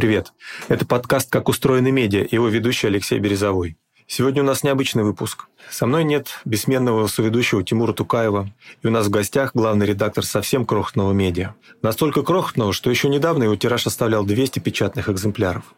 Привет. Это подкаст «Как устроены медиа» его ведущий Алексей Березовой. Сегодня у нас необычный выпуск. Со мной нет бессменного соведущего Тимура Тукаева, и у нас в гостях главный редактор совсем крохотного медиа. Настолько крохотного, что еще недавно его тираж оставлял 200 печатных экземпляров.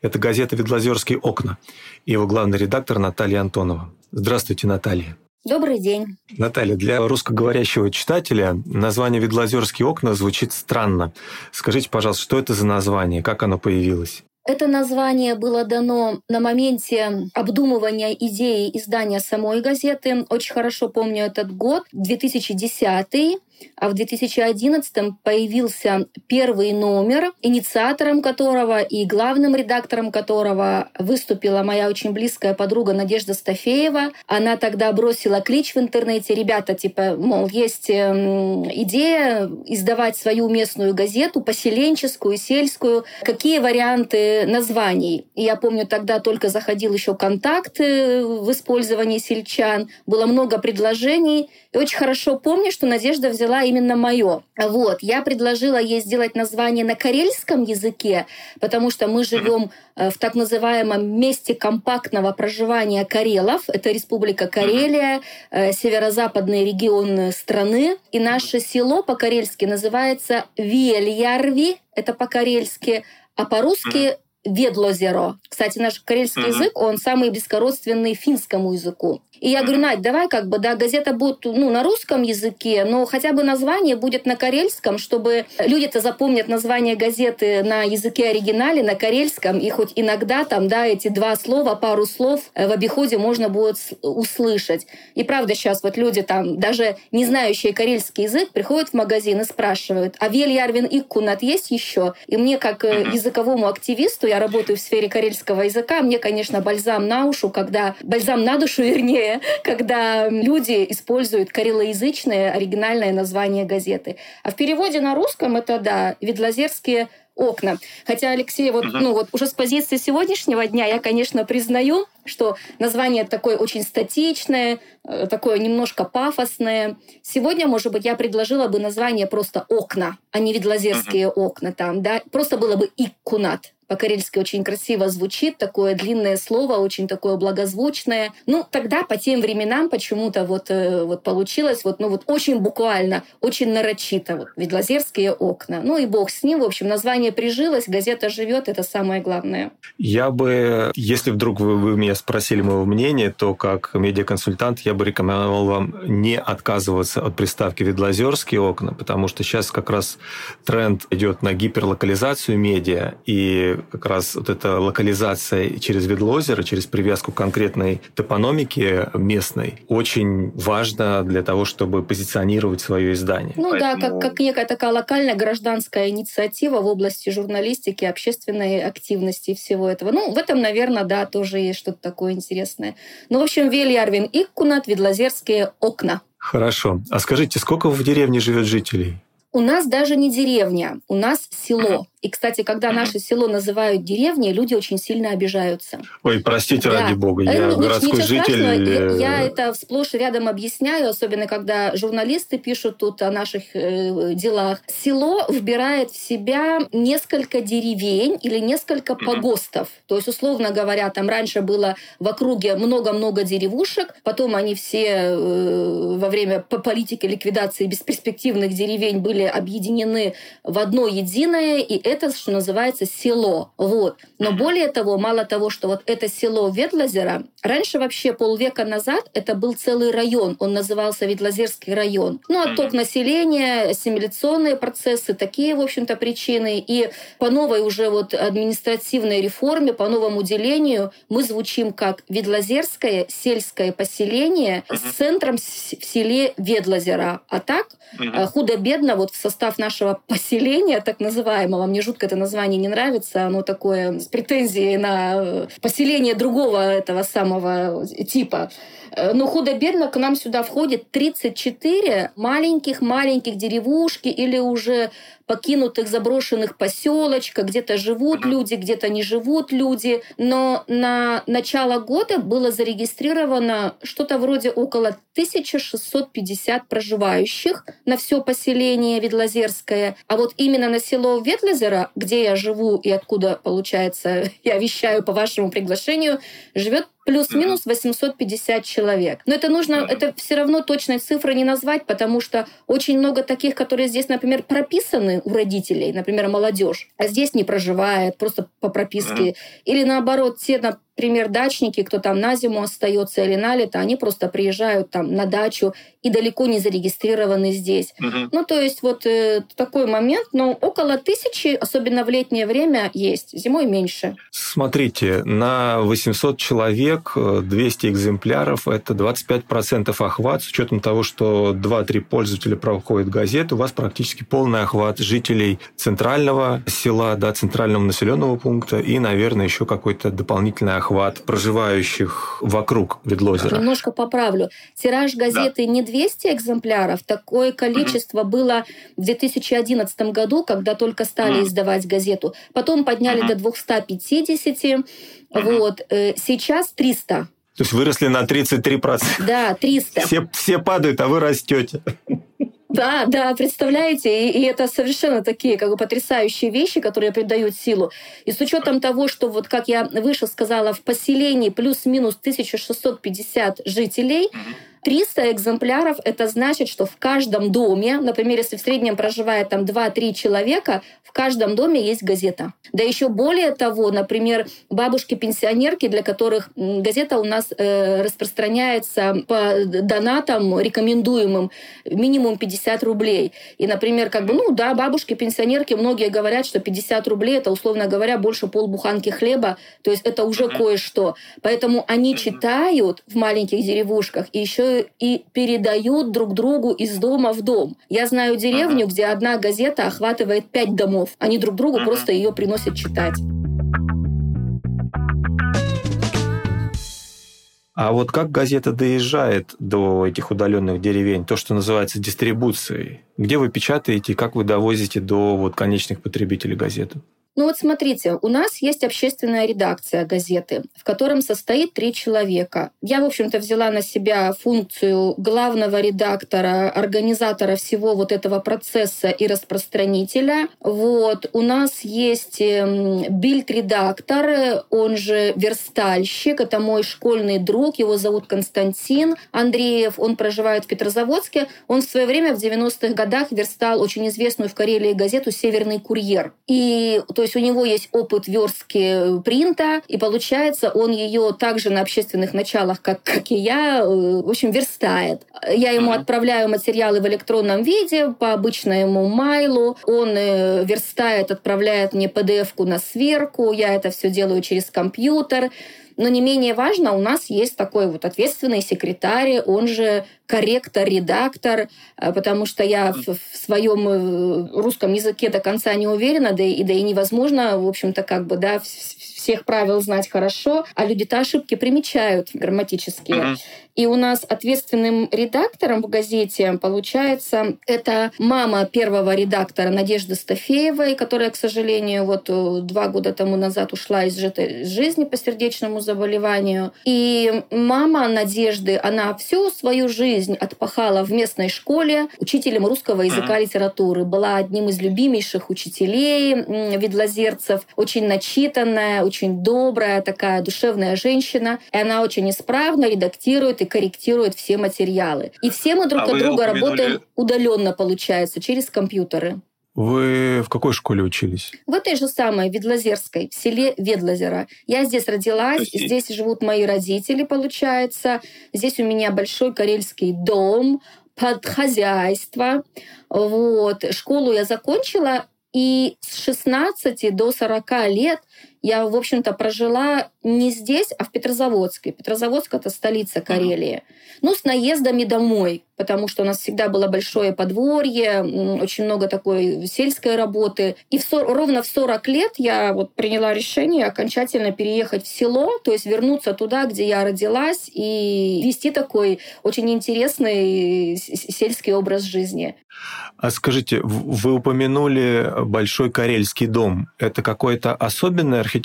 Это газета «Ведлозерские окна» и его главный редактор Наталья Антонова. Здравствуйте, Наталья. Добрый день. Наталья, для русскоговорящего читателя название «Ведлозерские окна» звучит странно. Скажите, пожалуйста, что это за название, как оно появилось? Это название было дано на моменте обдумывания идеи издания самой газеты. Очень хорошо помню этот год, 2010 а в 2011 появился первый номер, инициатором которого и главным редактором которого выступила моя очень близкая подруга Надежда Стафеева. Она тогда бросила клич в интернете, ребята, типа, мол, есть эм, идея издавать свою местную газету, поселенческую, сельскую, какие варианты названий. И я помню, тогда только заходил еще контакт в использовании сельчан, было много предложений. И очень хорошо помню, что Надежда взяла взяла именно мое. Вот, я предложила ей сделать название на карельском языке, потому что мы живем э, в так называемом месте компактного проживания карелов. Это Республика Карелия, э, северо-западный регион страны. И наше село по-карельски называется Вельярви, это по-карельски, а по-русски Ведлозеро. Кстати, наш карельский uh-huh. язык, он самый близкородственный финскому языку. И я говорю, Надь, давай как бы, да, газета будет ну, на русском языке, но хотя бы название будет на карельском, чтобы люди-то запомнят название газеты на языке оригинале, на карельском, и хоть иногда там, да, эти два слова, пару слов э, в обиходе можно будет услышать. И правда сейчас вот люди там, даже не знающие карельский язык, приходят в магазин и спрашивают, а Вель Ярвин Иккунат есть еще? И мне, как э, языковому активисту, я работаю в сфере карельского языка, мне, конечно, бальзам на ушу, когда... Бальзам на душу, вернее, когда люди используют карелоязычное оригинальное название газеты. А в переводе на русском это, да, Видлазерские окна. Хотя, Алексей, вот, ну, вот уже с позиции сегодняшнего дня я, конечно, признаю, что название такое очень статичное, э, такое немножко пафосное. Сегодня, может быть, я предложила бы название просто «окна», а не «видлазерские окна» там, да. Просто было бы «иккунат» по-карельски очень красиво звучит, такое длинное слово, очень такое благозвучное. Ну, тогда по тем временам почему-то вот, э, вот получилось вот, ну, вот очень буквально, очень нарочито. Вот, ведь лазерские окна. Ну и бог с ним. В общем, название прижилось, газета живет, это самое главное. Я бы, если вдруг вы, вы меня спросили моего мнения, то как медиаконсультант я бы рекомендовал вам не отказываться от приставки «Видлазерские окна», потому что сейчас как раз тренд идет на гиперлокализацию медиа, и как раз вот эта локализация через Ведлозера, через привязку к конкретной топономике местной очень важна для того, чтобы позиционировать свое издание. Ну Поэтому... да, как, как некая такая локальная гражданская инициатива в области журналистики, общественной активности и всего этого. Ну, в этом, наверное, да, тоже есть что-то такое интересное. Ну, в общем, Вельярвин Иккунат, Ведлозерские окна. Хорошо. А скажите, сколько в деревне живет жителей? У нас даже не деревня, у нас село. И, кстати, когда наше село называют деревней, люди очень сильно обижаются. Ой, простите, да. ради бога, я э, городской житель. Я, э, я это сплошь рядом объясняю, особенно когда журналисты пишут тут о наших э, делах. Село вбирает в себя несколько деревень или несколько погостов. То есть, условно говоря, там раньше было в округе много-много деревушек, потом они все э, во время политики ликвидации бесперспективных деревень были объединены в одно единое, и это что называется, село. Вот. Но более того, мало того, что вот это село Ветлозера, раньше вообще полвека назад это был целый район, он назывался Ветлозерский район. Ну, отток населения, ассимиляционные процессы, такие, в общем-то, причины. И по новой уже вот административной реформе, по новому делению мы звучим как Ведлозерское сельское поселение с центром в селе Ведлозера. А так, худо-бедно, вот в состав нашего поселения, так называемого, мне жутко это название не нравится, оно такое с претензией на поселение другого этого самого типа. Э, но худо-бедно к нам сюда входит 34 маленьких-маленьких деревушки или уже покинутых заброшенных поселочка, где-то живут люди, где-то не живут люди. Но на начало года было зарегистрировано что-то вроде около 1650 проживающих на все поселение Ведлозерское. А вот именно на село Ветлозеро, где я живу и откуда, получается, я вещаю по вашему приглашению, живет плюс-минус 850 человек. Но это нужно, это все равно точной цифры не назвать, потому что очень много таких, которые здесь, например, прописаны у родителей, например, молодежь, а здесь не проживает, просто по прописке. Или наоборот, те, например, дачники, кто там на зиму остается или на лето, они просто приезжают там на дачу и далеко не зарегистрированы здесь. Угу. Ну, то есть вот э, такой момент, но около тысячи, особенно в летнее время, есть, зимой меньше. Смотрите, на 800 человек 200 э, экземпляров – это 25% охват, с учетом того, что 2-3 пользователя проходят газету, у вас практически полный охват жителей центрального села, да, центрального населенного пункта и, наверное, еще какой-то дополнительный охват охват проживающих вокруг Ведлозера. Немножко поправлю. Тираж газеты да. не 200 экземпляров. Такое количество угу. было в 2011 году, когда только стали угу. издавать газету. Потом подняли угу. до 250. Угу. Вот. Э, сейчас 300. То есть выросли на 33%. Да, 300. Все, все падают, а вы растете. Да, да, представляете, и, и это совершенно такие как бы потрясающие вещи, которые придают силу. И с учетом того, что вот как я выше сказала, в поселении плюс-минус 1650 жителей, 300 экземпляров – это значит, что в каждом доме, например, если в среднем проживает там 2-3 человека, в каждом доме есть газета. Да еще более того, например, бабушки-пенсионерки, для которых газета у нас э, распространяется по донатам рекомендуемым минимум 50 рублей. И, например, как бы, ну да, бабушки-пенсионерки, многие говорят, что 50 рублей – это, условно говоря, больше полбуханки хлеба, то есть это уже кое-что. Поэтому они читают в маленьких деревушках и еще и передают друг другу из дома в дом. Я знаю деревню, uh-huh. где одна газета охватывает пять домов. Они друг другу uh-huh. просто ее приносят читать. А вот как газета доезжает до этих удаленных деревень, то, что называется дистрибуцией? Где вы печатаете и как вы довозите до вот конечных потребителей газеты? Ну вот смотрите, у нас есть общественная редакция газеты, в котором состоит три человека. Я, в общем-то, взяла на себя функцию главного редактора, организатора всего вот этого процесса и распространителя. Вот. У нас есть эм, бильд-редактор, он же верстальщик, это мой школьный друг, его зовут Константин Андреев, он проживает в Петрозаводске. Он в свое время в 90-х годах верстал очень известную в Карелии газету «Северный курьер». И то есть у него есть опыт верстки принта, и получается, он ее также на общественных началах, как, как и я, э, в общем, верстает. Я ему mm-hmm. отправляю материалы в электронном виде по обычному майлу. Он э, верстает, отправляет мне PDF-ку на сверку. Я это все делаю через компьютер. Но не менее важно, у нас есть такой вот ответственный секретарь, он же корректор, редактор, э, потому что я в, в своем э, русском языке до конца не уверена, да и, да и невозможно, в общем-то, как бы, да, всех правил знать хорошо, а люди-то ошибки примечают грамматические. Uh-huh. И у нас ответственным редактором в газете, получается, это мама первого редактора Надежды Стафеевой, которая, к сожалению, вот э, два года тому назад ушла из жизни по сердечному заболеванию. И мама Надежды, она всю свою жизнь отпахала в местной школе учителем русского языка и литературы. Была одним из любимейших учителей видлозерцев, очень начитанная, очень добрая, такая душевная женщина. И она очень исправно редактирует и корректирует все материалы. И все мы друг а от друга работаем удаленно, получается, через компьютеры. Вы в какой школе учились? В этой же самой, Ведлозерской, в селе Ведлозера. Я здесь родилась, есть... здесь живут мои родители, получается. Здесь у меня большой карельский дом, под хозяйство. Вот. Школу я закончила, и с 16 до 40 лет я, в общем-то, прожила не здесь, а в Петрозаводске. Петрозаводск — это столица Карелии. Ну, с наездами домой, потому что у нас всегда было большое подворье, очень много такой сельской работы. И в, ровно в 40 лет я вот приняла решение окончательно переехать в село, то есть вернуться туда, где я родилась, и вести такой очень интересный сельский образ жизни. А скажите, вы упомянули Большой Карельский дом. Это какое-то особенное архитектурное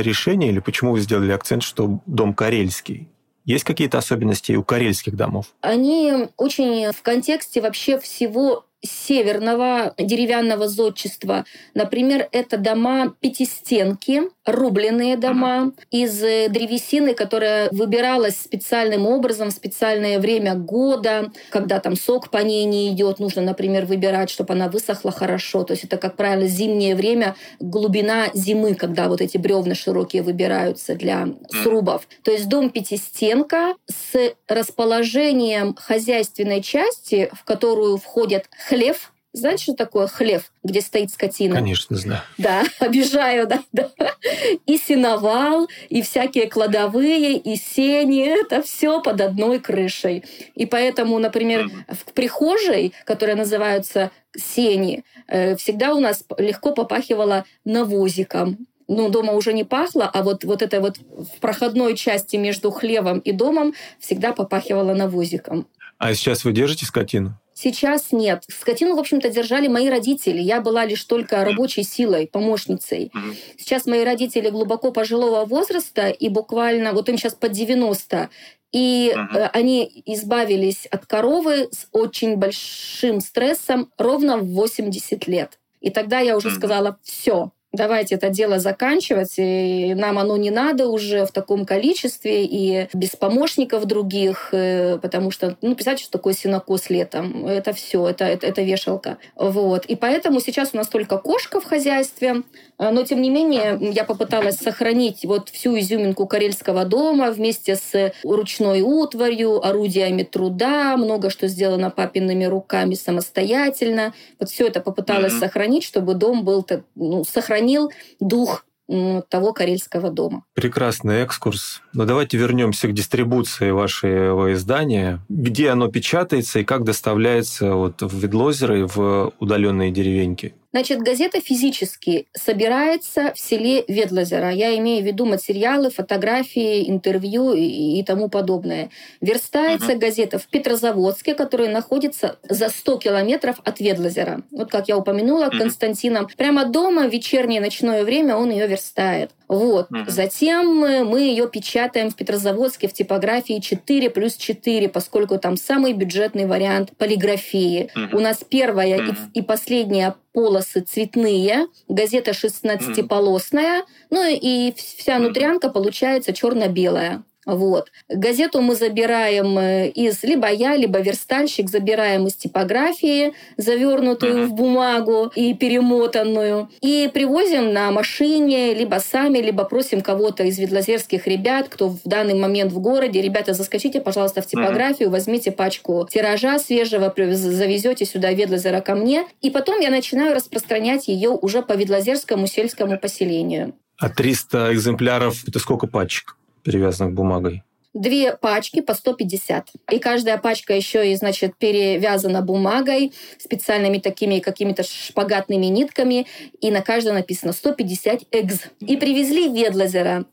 решение или почему вы сделали акцент, что дом карельский? Есть какие-то особенности у карельских домов? Они очень в контексте вообще всего северного деревянного зодчества. Например, это дома пятистенки, рубленые дома из э, древесины, которая выбиралась специальным образом в специальное время года, когда там сок по ней не идет, нужно, например, выбирать, чтобы она высохла хорошо. То есть это, как правило, зимнее время, глубина зимы, когда вот эти бревна широкие выбираются для срубов. То есть дом пятистенка с расположением хозяйственной части, в которую входят хлев, знаете, что такое хлев, где стоит скотина? Конечно, знаю. Да, обижаю, да, да. И сеновал, и всякие кладовые, и сени. Это все под одной крышей. И поэтому, например, в прихожей, которая называется сени, э, всегда у нас легко попахивало навозиком ну, дома уже не пахло, а вот, вот это вот в проходной части между хлевом и домом всегда попахивало навозиком. А сейчас вы держите скотину? Сейчас нет. Скотину, в общем-то, держали мои родители. Я была лишь только рабочей силой, помощницей. Сейчас мои родители глубоко пожилого возраста, и буквально, вот им сейчас под 90, и uh-huh. они избавились от коровы с очень большим стрессом ровно в 80 лет. И тогда я уже uh-huh. сказала, все, давайте это дело заканчивать, и нам оно не надо уже в таком количестве и без помощников других, э, потому что, ну, представьте, что такое синокос летом. Это все, это, это, это вешалка. Вот. И поэтому сейчас у нас только кошка в хозяйстве, э, но, тем не менее, я попыталась сохранить вот всю изюминку карельского дома вместе с ручной утварью, орудиями труда, много что сделано папиными руками самостоятельно. Вот все это попыталась mm-hmm. сохранить, чтобы дом был ну, сохранен сохранил дух того карельского дома. Прекрасный экскурс. Но давайте вернемся к дистрибуции вашего издания. Где оно печатается и как доставляется вот в Ведлозеро и в удаленные деревеньки? Значит, газета физически собирается в селе Ведлозеро. Я имею в виду материалы, фотографии, интервью и, и тому подобное. Верстается uh-huh. газета в Петрозаводске, который находится за 100 километров от Ведлозера. Вот как я упомянула uh-huh. Константином. Прямо дома в вечернее ночное время он ее верстает. Вот. Uh-huh. Затем мы ее печатаем в Петрозаводске в типографии 4 плюс 4, поскольку там самый бюджетный вариант полиграфии. Uh-huh. У нас первая uh-huh. и, и последняя полосы цветные, газета 16-полосная, ну и вся нутрянка получается черно-белая. Вот. Газету мы забираем э, из либо я, либо верстальщик забираем из типографии, завернутую uh-huh. в бумагу и перемотанную, и привозим на машине, либо сами, либо просим кого-то из ведлозерских ребят, кто в данный момент в городе. Ребята, заскочите, пожалуйста, в типографию, uh-huh. возьмите пачку тиража свежего, завезете сюда Ведлозера ко мне, и потом я начинаю распространять ее уже по ведлозерскому сельскому поселению. А 300 экземпляров – это сколько пачек? Перевязанных бумагой? Две пачки по 150. И каждая пачка еще и, значит, перевязана бумагой, специальными такими какими-то шпагатными нитками. И на каждой написано 150 экз. И привезли в Ведлазера.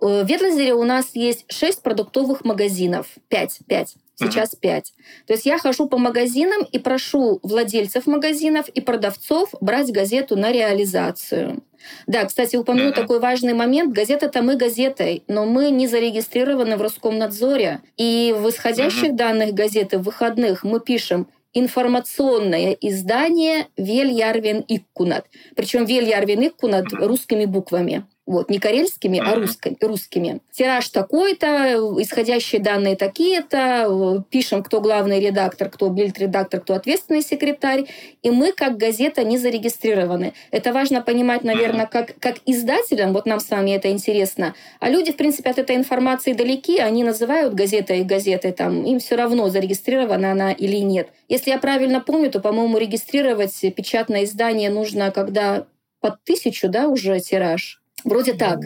В Ведлазере у нас есть 6 продуктовых магазинов. 5, 5 сейчас 5. То есть я хожу по магазинам и прошу владельцев магазинов и продавцов брать газету на реализацию. Да, кстати, упомяну mm-hmm. такой важный момент. Газета-то мы газетой, но мы не зарегистрированы в Роскомнадзоре. И в исходящих mm-hmm. данных газеты в выходных мы пишем информационное издание Вельярвен Иккунат. Причем Вельярвен Иккунат русскими буквами. Вот, не карельскими, а русскими, русскими. Тираж такой-то, исходящие данные такие-то, пишем, кто главный редактор, кто бильд-редактор, кто ответственный секретарь. И мы, как газета, не зарегистрированы. Это важно понимать, наверное, как, как издателям, вот нам с вами это интересно. А люди, в принципе, от этой информации далеки, они называют газетой газетой, там, им все равно, зарегистрирована она или нет. Если я правильно помню, то, по-моему, регистрировать печатное издание нужно, когда под тысячу, да, уже тираж. Вроде так.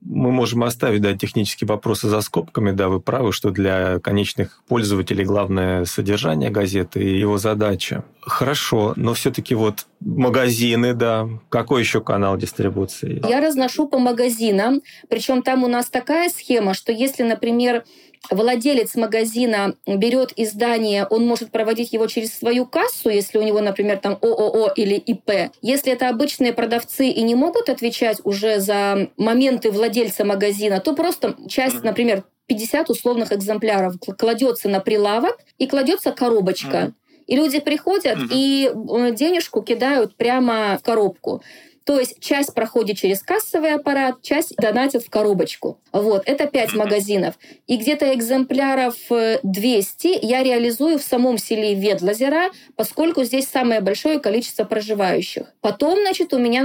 Мы можем оставить да, технические вопросы за скобками. Да, вы правы, что для конечных пользователей главное содержание газеты и его задача. Хорошо, но все-таки вот магазины, да. Какой еще канал дистрибуции? Я разношу по магазинам. Причем там у нас такая схема, что если, например, владелец магазина берет издание, он может проводить его через свою кассу, если у него, например, там ООО или ИП. Если это обычные продавцы и не могут отвечать уже за моменты владельца магазина, то просто часть, например, 50 условных экземпляров кладется на прилавок и кладется коробочка. И люди приходят и э, денежку кидают прямо в коробку. То есть часть проходит через кассовый аппарат, часть донатят в коробочку. Вот, это 5 магазинов. И где-то экземпляров 200 э, я реализую в самом селе Ведлазера, поскольку здесь самое большое количество проживающих. Потом, значит, у меня,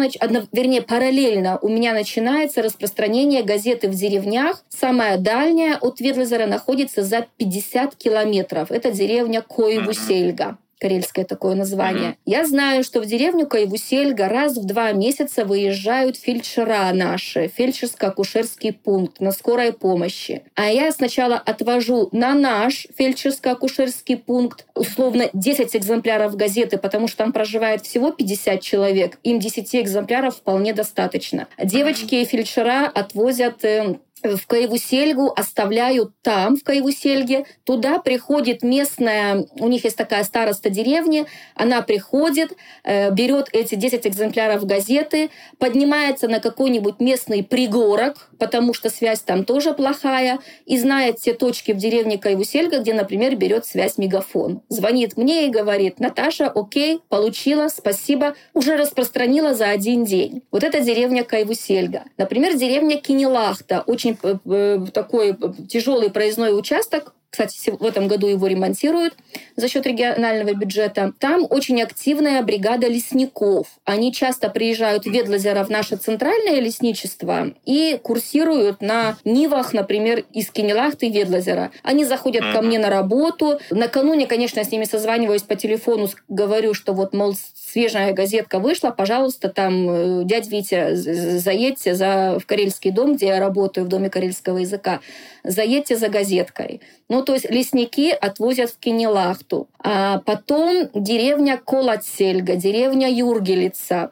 вернее, параллельно у меня начинается распространение газеты в деревнях. Самая дальняя от Ведлазера находится за 50 километров. Это деревня Коевусельга карельское такое название. Mm-hmm. Я знаю, что в деревню Кайвусельга раз в два месяца выезжают фельдшера наши, фельдшерско-акушерский пункт на скорой помощи. А я сначала отвожу на наш фельдшерско-акушерский пункт условно 10 экземпляров газеты, потому что там проживает всего 50 человек. Им 10 экземпляров вполне достаточно. Девочки и фельдшера отвозят эм, в Каеву-Сельгу, оставляют там, в Каеву-Сельге. Туда приходит местная, у них есть такая староста деревни, она приходит, э, берет эти 10 экземпляров газеты, поднимается на какой-нибудь местный пригорок, потому что связь там тоже плохая, и знает все точки в деревне Каеву-Сельга, где, например, берет связь мегафон. Звонит мне и говорит, Наташа, окей, получила, спасибо, уже распространила за один день. Вот это деревня Каеву-Сельга. Например, деревня Кинелахта, очень Э, э, такой тяжелый проездной участок, кстати, в этом году его ремонтируют за счет регионального бюджета. Там очень активная бригада лесников. Они часто приезжают в Ведлозеро в наше центральное лесничество и курсируют на Нивах, например, из Кенелахты и Ведлозера. Они заходят ко мне на работу. Накануне, конечно, с ними созваниваюсь по телефону, говорю, что вот, мол, свежая газетка вышла, пожалуйста, там, э, дядь Витя, заедьте за, в Карельский дом, где я работаю, в Доме карельского языка, заедьте за газеткой. Ну, то есть лесники отвозят в Кенелахту. А потом деревня Колотсельга, деревня Юргелица,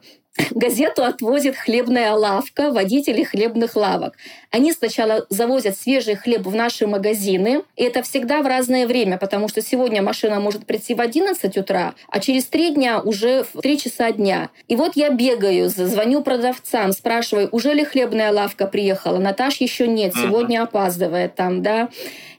газету отвозит хлебная лавка, водители хлебных лавок. Они сначала завозят свежий хлеб в наши магазины, и это всегда в разное время, потому что сегодня машина может прийти в 11 утра, а через три дня уже в 3 часа дня. И вот я бегаю, звоню продавцам, спрашиваю, уже ли хлебная лавка приехала? Наташ еще нет, сегодня опаздывает там, да.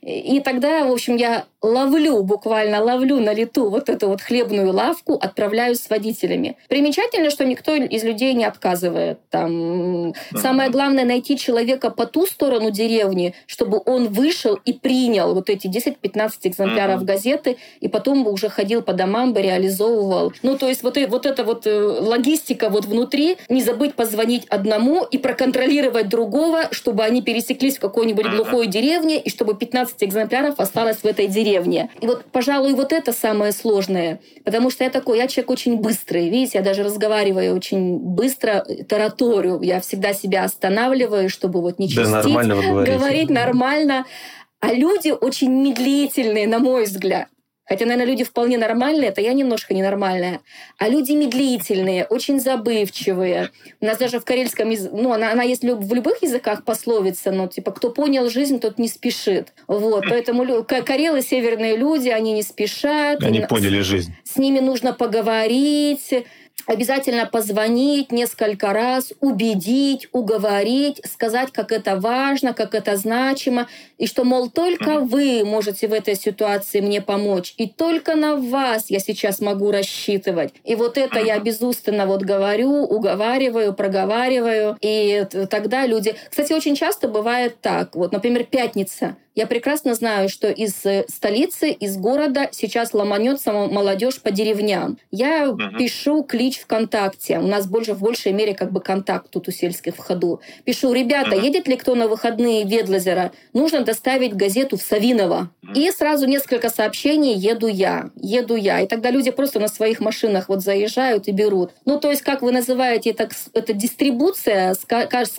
И тогда, в общем, я ловлю, буквально ловлю на лету вот эту вот хлебную лавку, отправляю с водителями. Примечательно, что никто из людей не отказывает. Там, uh-huh. Самое главное найти человека по ту сторону деревни, чтобы он вышел и принял вот эти 10-15 экземпляров uh-huh. газеты, и потом бы уже ходил по домам, бы реализовывал. Ну, то есть вот, вот эта вот э, логистика вот внутри, не забыть позвонить одному и проконтролировать другого, чтобы они пересеклись в какой-нибудь глухой деревне, и чтобы 15 15 экземпляров осталось в этой деревне. И вот, пожалуй, вот это самое сложное. Потому что я такой, я человек очень быстрый. Видите, я даже разговариваю очень быстро, тараторю. Я всегда себя останавливаю, чтобы вот не чистить. Да, нормально Говорить нормально. А люди очень медлительные, на мой взгляд. Хотя, наверное, люди вполне нормальные, это я немножко ненормальная. А люди медлительные, очень забывчивые. У нас даже в карельском языке, ну, она, она есть в любых языках пословица, но типа, кто понял жизнь, тот не спешит. Вот, поэтому карелы северные люди, они не спешат. Они поняли жизнь. С ними нужно поговорить обязательно позвонить несколько раз, убедить, уговорить, сказать, как это важно, как это значимо, и что, мол, только вы можете в этой ситуации мне помочь, и только на вас я сейчас могу рассчитывать. И вот это я безустанно вот говорю, уговариваю, проговариваю, и тогда люди... Кстати, очень часто бывает так. Вот, например, пятница. Я прекрасно знаю, что из э, столицы, из города сейчас ломанется молодежь по деревням. Я uh-huh. пишу клич ВКонтакте. У нас больше в большей мере как бы контакт тут у сельских в ходу. Пишу, ребята, uh-huh. едет ли кто на выходные в Ведлозеро? Нужно доставить газету в Савиново. И сразу несколько сообщений «еду я», «еду я». И тогда люди просто на своих машинах вот заезжают и берут. Ну, то есть, как вы называете это, это дистрибуция, с,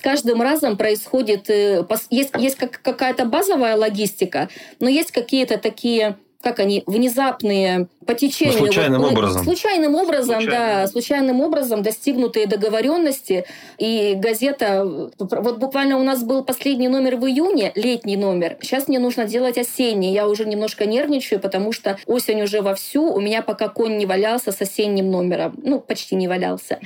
каждым разом происходит... Э, есть, есть какая-то базовая логистика, но есть какие-то такие как они, внезапные по течению. Ну, случайным вот, образом. Случайным образом, случайным. да, случайным образом достигнутые договоренности. И газета, вот буквально у нас был последний номер в июне, летний номер. Сейчас мне нужно делать осенний. Я уже немножко нервничаю, потому что осень уже вовсю. У меня пока конь не валялся с осенним номером. Ну, почти не валялся.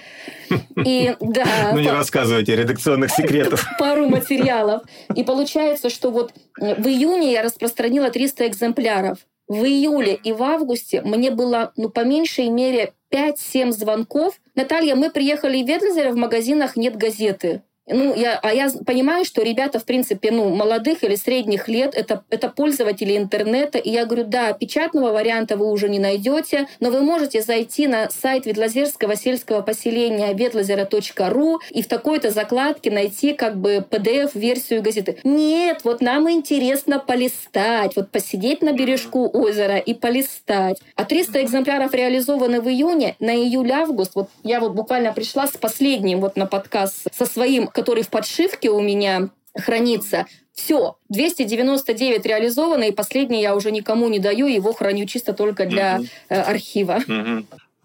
И да. Ну, не рассказывайте редакционных секретов. Пару материалов. И получается, что вот в июне я распространила 300 экземпляров. В июле и в августе мне было, ну, по меньшей мере, 5-7 звонков. Наталья, мы приехали в Ветлизере, в магазинах нет газеты. Ну, я, а я понимаю, что ребята, в принципе, ну, молодых или средних лет, это, это пользователи интернета. И я говорю, да, печатного варианта вы уже не найдете, но вы можете зайти на сайт Ветлозерского сельского поселения ветлозера.ру и в такой-то закладке найти как бы PDF-версию газеты. Нет, вот нам интересно полистать, вот посидеть на бережку озера и полистать. А 300 экземпляров реализованы в июне, на июль-август. Вот я вот буквально пришла с последним вот на подкаст со своим который в подшивке у меня хранится. Все, 299 реализовано, и последний я уже никому не даю, его храню чисто только для э, архива.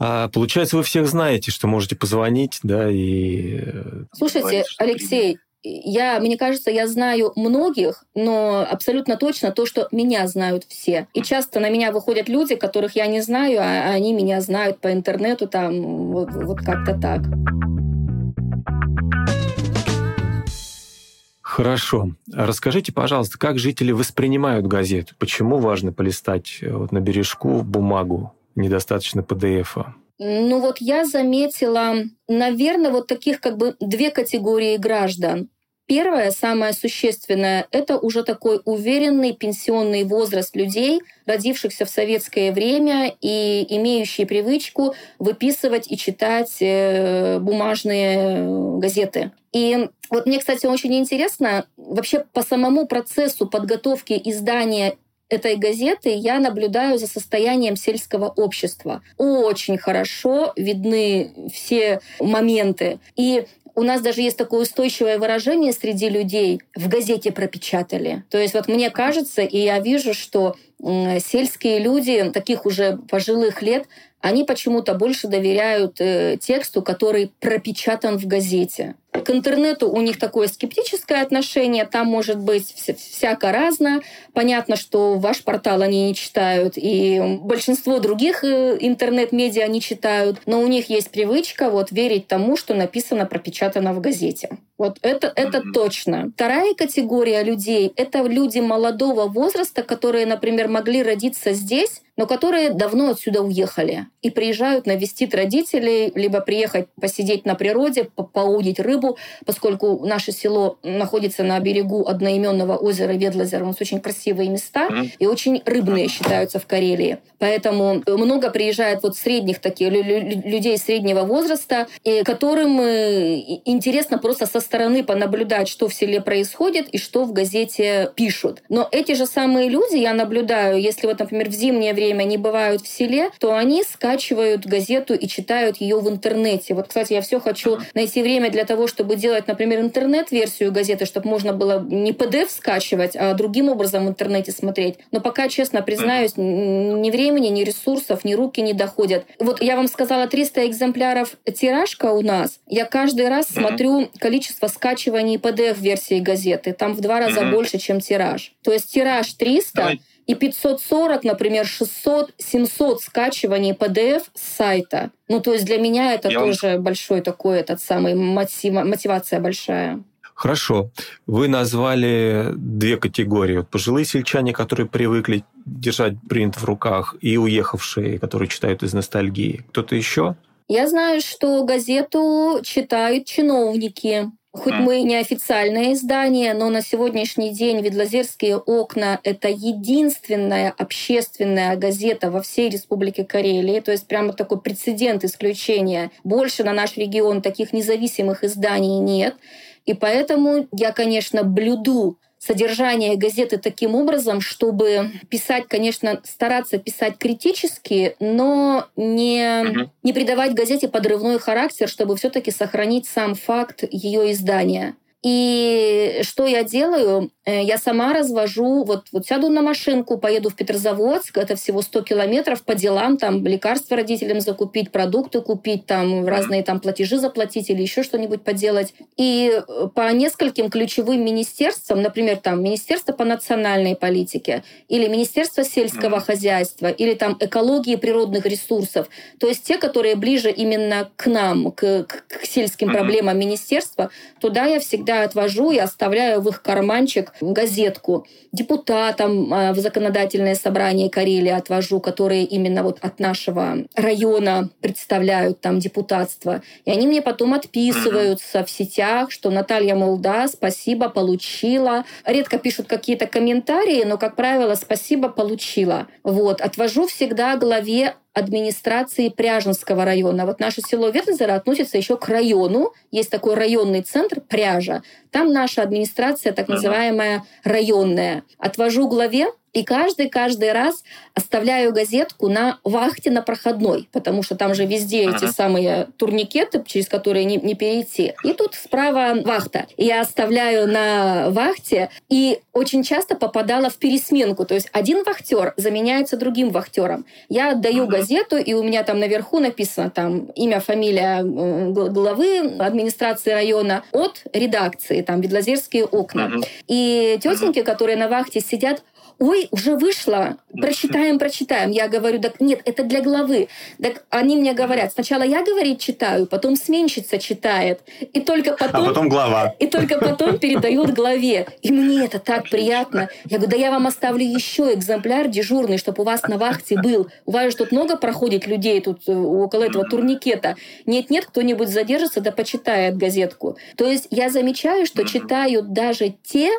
А, получается, вы всех знаете, что можете позвонить, да, и... Э, Слушайте, Алексей, я, мне кажется, я знаю многих, но абсолютно точно то, что меня знают все. И часто на меня выходят люди, которых я не знаю, а они меня знают по интернету, там, вот, вот как-то так. Хорошо. Расскажите, пожалуйста, как жители воспринимают газету? Почему важно полистать э, вот на бережку бумагу? Недостаточно PDF-а. Ну вот я заметила, наверное, вот таких как бы две категории граждан. Первое, самое существенное, это уже такой уверенный пенсионный возраст людей, родившихся в советское время и имеющие привычку выписывать и читать э, бумажные газеты. И вот мне, кстати, очень интересно, вообще по самому процессу подготовки издания этой газеты я наблюдаю за состоянием сельского общества. Очень хорошо видны все моменты. И у нас даже есть такое устойчивое выражение среди людей «в газете пропечатали». То есть вот мне кажется, и я вижу, что сельские люди таких уже пожилых лет, они почему-то больше доверяют э, тексту, который пропечатан в газете. К интернету у них такое скептическое отношение, там может быть вся, всяко разно. Понятно, что ваш портал они не читают, и большинство других э, интернет-медиа не читают, но у них есть привычка вот верить тому, что написано, пропечатано в газете. Вот это, это mm-hmm. точно. Вторая категория людей — это люди молодого возраста, которые, например, могли родиться здесь, но которые давно отсюда уехали и приезжают навестить родителей, либо приехать посидеть на природе, поудить рыбу, поскольку наше село находится на берегу одноименного озера Ведлозер. У нас очень красивые места и очень рыбные считаются в Карелии. Поэтому много приезжает вот средних таких людей среднего возраста, которым э, интересно просто со стороны понаблюдать, что в селе происходит и что в газете пишут. Но эти же самые люди, я наблюдаю, если вот, например, в зимнее время они бывают в селе, то они скачивают газету и читают ее в интернете. Вот, кстати, я все хочу найти время для того, чтобы делать, например, интернет-версию газеты, чтобы можно было не PDF скачивать, а другим образом в интернете смотреть. Но пока, честно признаюсь, ни времени, ни ресурсов, ни руки не доходят. Вот я вам сказала 300 экземпляров тиражка у нас. Я каждый раз смотрю количество скачиваний PDF-версии газеты. Там в два раза больше, чем тираж. То есть тираж 300 Давай. И 540, например, 600, 700 скачиваний PDF с сайта. Ну, то есть для меня это Я тоже вам... большой такой, этот самый мотива, мотивация большая. Хорошо. Вы назвали две категории. Вот пожилые сельчане, которые привыкли держать принт в руках, и уехавшие, которые читают из ностальгии. Кто-то еще? Я знаю, что газету читают чиновники. Хоть мы не официальное издание, но на сегодняшний день «Ведлозерские окна» — это единственная общественная газета во всей Республике Карелии, то есть прямо такой прецедент исключения. Больше на наш регион таких независимых изданий нет. И поэтому я, конечно, блюду содержание газеты таким образом, чтобы писать, конечно, стараться писать критически, но не, не придавать газете подрывной характер, чтобы все-таки сохранить сам факт ее издания. И что я делаю? Э, я сама развожу, вот, вот сяду на машинку, поеду в Петрозаводск, это всего 100 километров по делам, там лекарства родителям закупить, продукты купить, там разные там платежи заплатить или еще что-нибудь поделать. И э, по нескольким ключевым министерствам, например, там Министерство по национальной политике или Министерство сельского хозяйства или там экологии природных ресурсов, то есть те, которые ближе именно к нам, к, к, к сельским проблемам министерства, туда я всегда всегда отвожу и оставляю в их карманчик газетку. Депутатам а, в законодательное собрание Карелии отвожу, которые именно вот от нашего района представляют там депутатство. И они мне потом отписываются в сетях, что Наталья, мол, да, спасибо, получила. Редко пишут какие-то комментарии, но, как правило, спасибо, получила. Вот. Отвожу всегда главе администрации Пряженского района. Вот наше село Ветлозеро относится еще к району. Есть такой районный центр Пряжа. Там наша администрация, так называемая районная. Отвожу главе и каждый, каждый раз оставляю газетку на вахте на проходной, потому что там же везде эти самые турникеты, через которые не, не перейти. И тут справа вахта. Я оставляю на вахте, и очень часто попадала в пересменку. То есть один вахтер заменяется другим вахтером. Я отдаю газету, и у меня там наверху написано там имя, фамилия главы администрации района от редакции, там Ведлозерские окна. И тетеньки, которые на вахте сидят, ой, уже вышло, прочитаем, прочитаем. Я говорю, так нет, это для главы. Так они мне говорят, сначала я, говорить читаю, потом сменщица читает, и только а потом... А потом глава. И только потом передают главе. И мне это так приятно. Я говорю, да я вам оставлю еще экземпляр дежурный, чтобы у вас на вахте был. У вас же тут много проходит людей тут э, около этого турникета. Нет-нет, кто-нибудь задержится, да почитает газетку. То есть я замечаю, что читают даже те,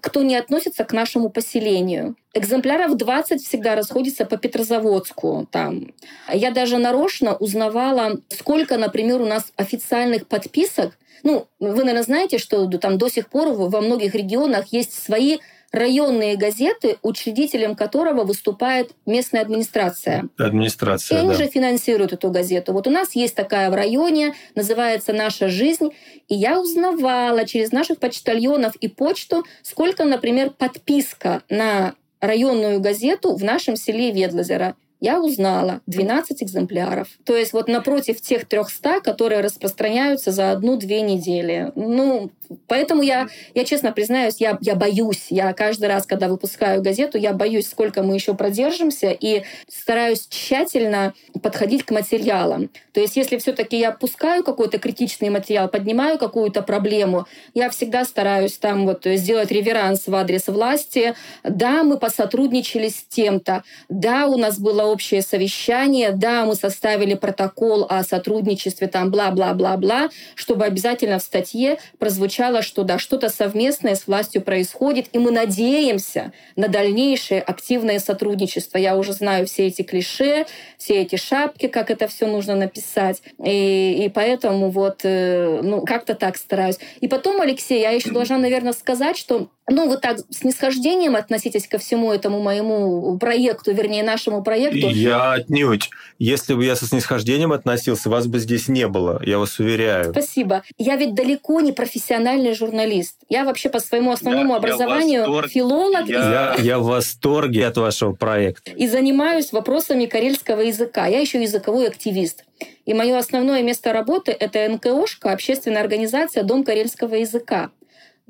кто не относится к нашему поселению. Экземпляров 20 всегда расходится по Петрозаводску. Там. Я даже нарочно узнавала, сколько, например, у нас официальных подписок. Ну, вы, наверное, знаете, что там до сих пор во многих регионах есть свои районные газеты, учредителем которого выступает местная администрация. Администрация, И они да. же финансируют эту газету. Вот у нас есть такая в районе, называется «Наша жизнь». И я узнавала через наших почтальонов и почту, сколько, например, подписка на районную газету в нашем селе Ведлозеро я узнала 12 экземпляров. То есть вот напротив тех 300, которые распространяются за одну-две недели. Ну, поэтому я, я честно признаюсь, я, я боюсь. Я каждый раз, когда выпускаю газету, я боюсь, сколько мы еще продержимся, и стараюсь тщательно подходить к материалам. То есть если все-таки я пускаю какой-то критичный материал, поднимаю какую-то проблему, я всегда стараюсь там вот сделать реверанс в адрес власти. Да, мы посотрудничали с тем-то. Да, у нас было общее совещание, да, мы составили протокол о сотрудничестве, там, бла-бла-бла-бла, чтобы обязательно в статье прозвучало, что да, что-то совместное с властью происходит, и мы надеемся на дальнейшее активное сотрудничество. Я уже знаю все эти клише, все эти шапки, как это все нужно написать, и, и поэтому вот, э, ну, как-то так стараюсь. И потом, Алексей, я еще должна, наверное, сказать, что ну, вы так с нисхождением относитесь ко всему этому моему проекту, вернее, нашему проекту. Я отнюдь. Если бы я со снисхождением относился, вас бы здесь не было, я вас уверяю. Спасибо. Я ведь далеко не профессиональный журналист. Я вообще по своему основному я, образованию я филолог. Я... Я, я в восторге от вашего проекта. И занимаюсь вопросами карельского языка. Я еще языковой активист. И мое основное место работы – это НКОшка, общественная организация «Дом карельского языка».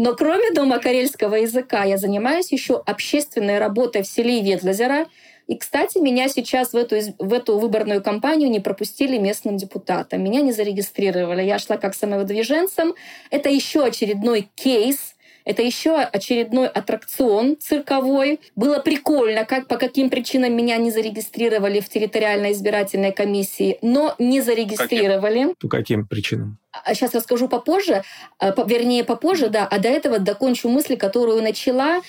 Но кроме Дома карельского языка я занимаюсь еще общественной работой в селе Ветлозера. И, кстати, меня сейчас в эту, в эту выборную кампанию не пропустили местным депутатам. Меня не зарегистрировали. Я шла как самовыдвиженцем. Это еще очередной кейс это еще очередной аттракцион цирковой. Было прикольно, как по каким причинам меня не зарегистрировали в территориальной избирательной комиссии, но не зарегистрировали. По каким причинам? Сейчас а расскажу попозже, а, вернее попозже, да, а до этого докончу мысль, которую начала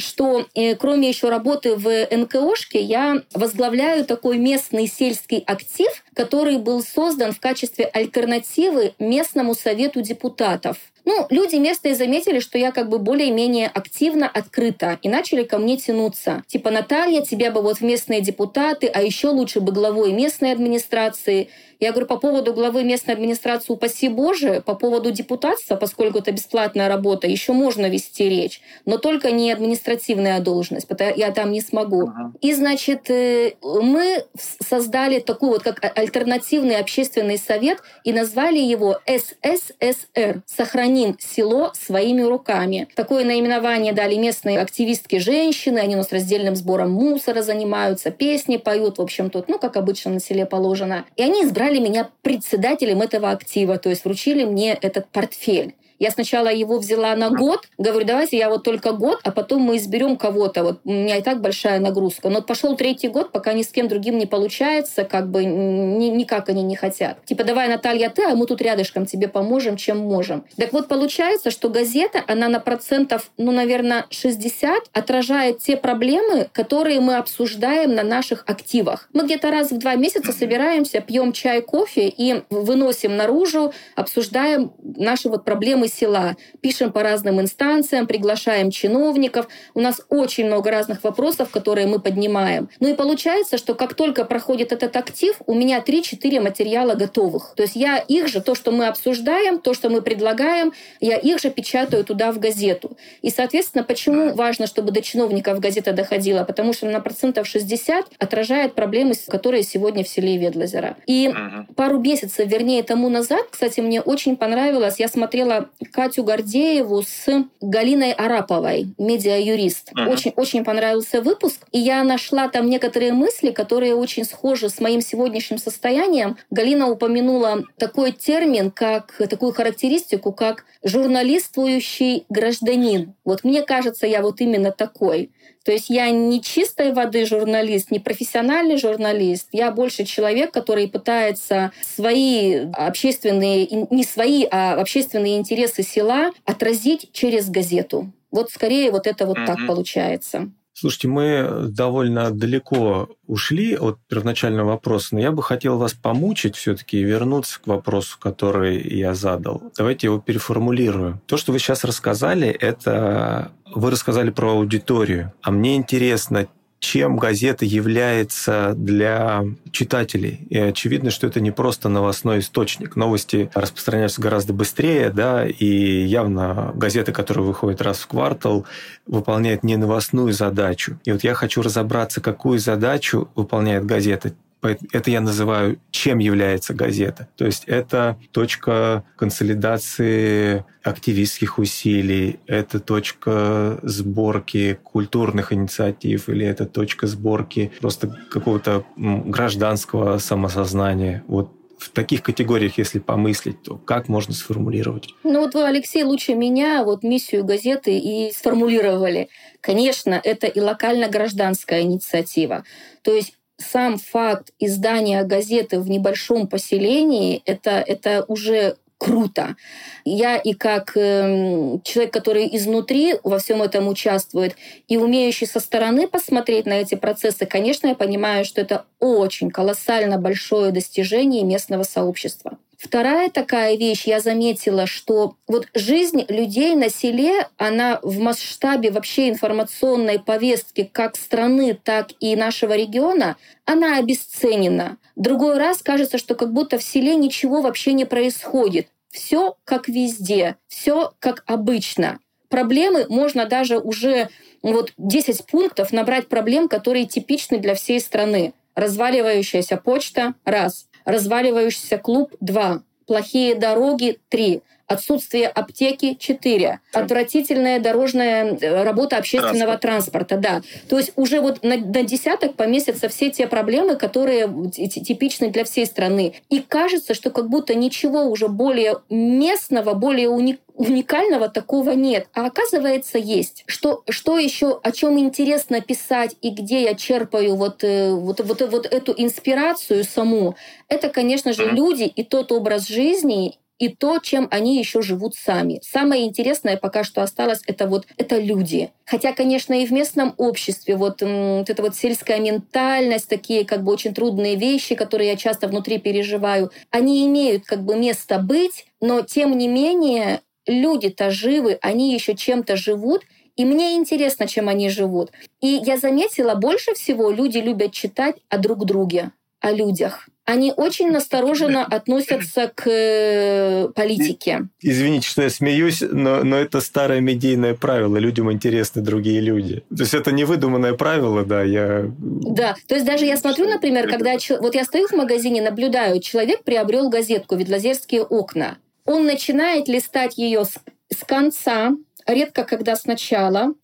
что э, кроме еще работы в НКОшке, я возглавляю такой местный сельский актив, который был создан в качестве альтернативы местному совету депутатов. Ну, люди местные заметили, что я как бы более-менее активно, открыта, и начали ко мне тянуться. Типа, Наталья, тебя бы вот в местные депутаты, а еще лучше бы главой местной администрации. Я говорю, по поводу главы местной администрации, упаси Боже, по поводу депутатства, поскольку это бесплатная работа, еще можно вести речь, но только не административная должность, потому я там не смогу. Uh-huh. И, значит, э, мы создали такой вот как альтернативный общественный совет и назвали его СССР – «Сохраним село своими руками». Такое наименование дали местные активистки женщины, они у нас раздельным сбором мусора занимаются, песни поют, в общем, тут, ну, как обычно на селе положено. И они избрали сделали меня председателем этого актива, то есть вручили мне этот портфель. Я сначала его взяла на год, говорю, давайте я вот только год, а потом мы изберем кого-то. Вот у меня и так большая нагрузка. Но пошел третий год, пока ни с кем другим не получается, как бы ни, никак они не хотят. Типа, давай, Наталья, ты, а мы тут рядышком тебе поможем, чем можем. Так вот, получается, что газета, она на процентов, ну, наверное, 60 отражает те проблемы, которые мы обсуждаем на наших активах. Мы где-то раз в два месяца собираемся, пьем чай, кофе и выносим наружу, обсуждаем наши вот проблемы села, пишем по разным инстанциям, приглашаем чиновников. У нас очень много разных вопросов, которые мы поднимаем. Ну и получается, что как только проходит этот актив, у меня 3-4 материала готовых. То есть я их же, то, что мы обсуждаем, то, что мы предлагаем, я их же печатаю туда в газету. И, соответственно, почему важно, чтобы до чиновников газета доходила? Потому что на процентов 60 отражает проблемы, которые сегодня в селе Ведлозера. И пару месяцев, вернее, тому назад, кстати, мне очень понравилось, я смотрела Катю Гордееву с Галиной Араповой, медиа-юрист. Uh-huh. Очень, очень понравился выпуск, и я нашла там некоторые мысли, которые очень схожи с моим сегодняшним состоянием. Галина упомянула такой термин, как такую характеристику, как журналистующий гражданин. Вот мне кажется, я вот именно такой. То есть я не чистой воды журналист, не профессиональный журналист. Я больше человек, который пытается свои общественные, не свои, а общественные интересы села отразить через газету. Вот скорее вот это вот mm-hmm. так получается. Слушайте, мы довольно далеко ушли от первоначального вопроса, но я бы хотел вас помучить все-таки и вернуться к вопросу, который я задал. Давайте его переформулирую. То, что вы сейчас рассказали, это вы рассказали про аудиторию. А мне интересно, чем газета является для читателей. И очевидно, что это не просто новостной источник. Новости распространяются гораздо быстрее, да, и явно газета, которая выходит раз в квартал, выполняет не новостную задачу. И вот я хочу разобраться, какую задачу выполняет газета это я называю, чем является газета. То есть это точка консолидации активистских усилий, это точка сборки культурных инициатив или это точка сборки просто какого-то гражданского самосознания. Вот в таких категориях, если помыслить, то как можно сформулировать? Ну вот вы, Алексей, лучше меня вот миссию газеты и сформулировали. Конечно, это и локально-гражданская инициатива. То есть сам факт издания газеты в небольшом поселении это, это уже круто. Я и как э, человек, который изнутри во всем этом участвует, и умеющий со стороны посмотреть на эти процессы, конечно, я понимаю, что это очень колоссально большое достижение местного сообщества. Вторая такая вещь, я заметила, что вот жизнь людей на селе, она в масштабе вообще информационной повестки как страны, так и нашего региона, она обесценена. Другой раз кажется, что как будто в селе ничего вообще не происходит. Все как везде, все как обычно. Проблемы можно даже уже вот 10 пунктов набрать проблем, которые типичны для всей страны. Разваливающаяся почта – раз. Разваливающийся клуб – 2. Плохие дороги – 3. Отсутствие аптеки – 4. Отвратительная дорожная э, работа общественного Транспорт. транспорта. Да. То есть уже вот на, на десяток поместятся все те проблемы, которые типичны для всей страны. И кажется, что как будто ничего уже более местного, более уникального уникального такого нет. А оказывается, есть. Что, что еще, о чем интересно писать и где я черпаю вот, э, вот, вот, вот эту инспирацию саму, это, конечно же, люди и тот образ жизни, и то, чем они еще живут сами. Самое интересное пока что осталось это вот это люди. Хотя, конечно, и в местном обществе вот, вот эта вот сельская ментальность, такие как бы очень трудные вещи, которые я часто внутри переживаю, они имеют как бы место быть, но тем не менее люди-то живы, они еще чем-то живут, и мне интересно, чем они живут. И я заметила, больше всего люди любят читать о друг друге, о людях они очень настороженно относятся к э, политике. Извините, что я смеюсь, но, но это старое медийное правило. Людям интересны другие люди. То есть это не выдуманное правило, да, я... Да, то есть даже я смотрю, например, когда... Вот я стою в магазине, наблюдаю, человек приобрел газетку «Ведлозерские окна». Он начинает листать ее с, с конца, редко когда сначала,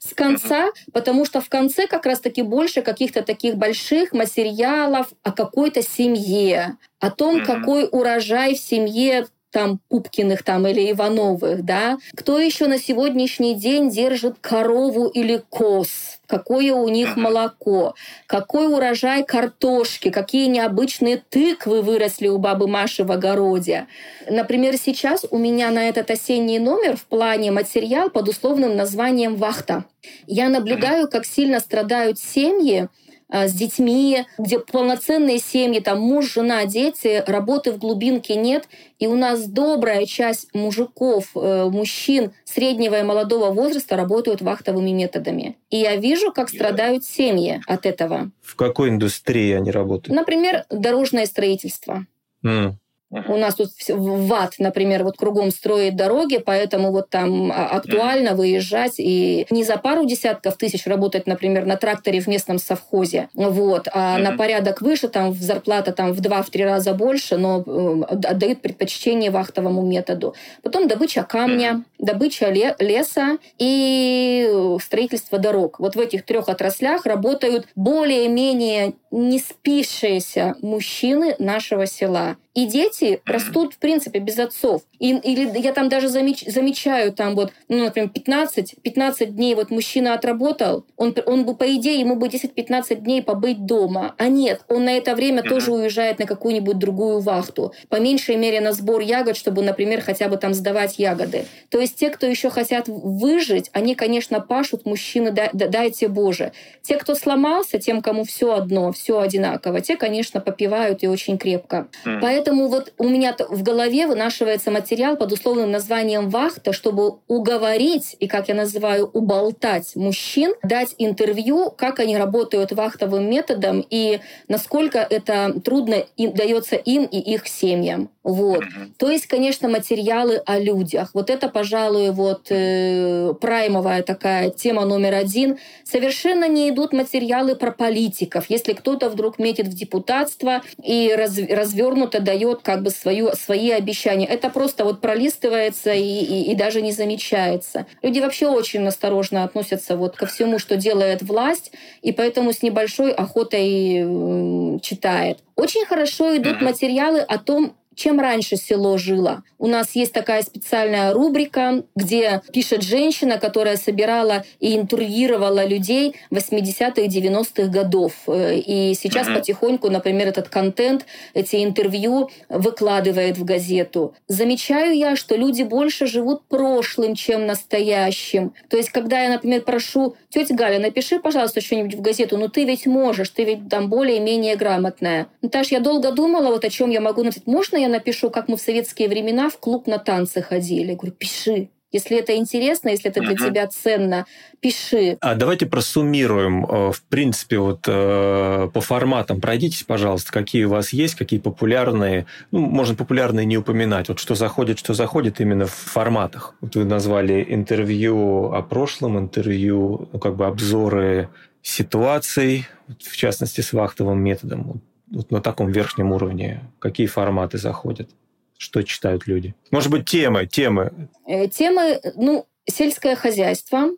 с конца, uh-huh. потому что в конце как раз-таки больше каких-то таких больших материалов о какой-то семье, о том, uh-huh. какой урожай в семье там Пупкиных там или Ивановых, да? Кто еще на сегодняшний день держит корову или коз? Какое у них молоко? Какой урожай картошки? Какие необычные тыквы выросли у бабы Маши в огороде? Например, сейчас у меня на этот осенний номер в плане материал под условным названием «Вахта». Я наблюдаю, как сильно страдают семьи, с детьми, где полноценные семьи, там муж, жена, дети, работы в глубинке нет. И у нас добрая часть мужиков, э, мужчин среднего и молодого возраста работают вахтовыми методами. И я вижу, как страдают семьи от этого. В какой индустрии они работают? Например, дорожное строительство. Mm. У нас тут ВАТ, например, вот кругом строит дороги, поэтому вот там а, актуально выезжать и не за пару десятков тысяч работать, например, на тракторе в местном совхозе, вот, а на порядок выше, там зарплата там в два-три раза больше, но э, отдают предпочтение вахтовому методу. Потом добыча камня, добыча леса и строительство дорог. Вот в этих трех отраслях работают более-менее не спившиеся мужчины нашего села. И дети растут, в принципе, без отцов. И, или я там даже замеч, замечаю, там вот, ну, например, 15, 15 дней вот мужчина отработал, он, он бы, по идее, ему бы 10-15 дней побыть дома. А нет, он на это время тоже уезжает на какую-нибудь другую вахту. По меньшей мере на сбор ягод, чтобы, например, хотя бы там сдавать ягоды. То есть те, кто еще хотят выжить, они, конечно, пашут, мужчины, дай, дайте Боже. Те, кто сломался, тем, кому все одно, все одинаково, те, конечно, попивают и очень крепко. Поэтому Поэтому вот у меня в голове вынашивается материал под условным названием «Вахта», чтобы уговорить и, как я называю, уболтать мужчин, дать интервью, как они работают вахтовым методом и насколько это трудно им, дается им и их семьям. Вот. То есть, конечно, материалы о людях. Вот это, пожалуй, вот э, праймовая такая тема номер один. Совершенно не идут материалы про политиков. Если кто-то вдруг метит в депутатство и раз, развернуто дает как бы свою, свои обещания, это просто вот пролистывается и, и, и даже не замечается. Люди вообще очень осторожно относятся вот ко всему, что делает власть, и поэтому с небольшой охотой читает. Очень хорошо идут материалы о том, чем раньше село жило. У нас есть такая специальная рубрика, где пишет женщина, которая собирала и интервьюировала людей 80-х, 90-х годов. И сейчас потихоньку, например, этот контент, эти интервью выкладывает в газету. Замечаю я, что люди больше живут прошлым, чем настоящим. То есть, когда я, например, прошу, тетя Галя, напиши, пожалуйста, что-нибудь в газету, ну ты ведь можешь, ты ведь там более-менее грамотная. Наташ, я долго думала, вот о чем я могу написать. Можно я напишу, как мы в советские времена в клуб на танцы ходили. Я говорю, пиши. Если это интересно, если это для uh-huh. тебя ценно, пиши. А давайте просуммируем, э, в принципе, вот э, по форматам. Пройдитесь, пожалуйста, какие у вас есть, какие популярные. Ну, можно популярные не упоминать. Вот что заходит, что заходит именно в форматах. Вот вы назвали интервью о прошлом, интервью, ну, как бы обзоры ситуаций, в частности, с вахтовым методом вот на таком верхнем уровне? Какие форматы заходят? Что читают люди? Может быть, темы, темы? Э, темы, ну, сельское хозяйство,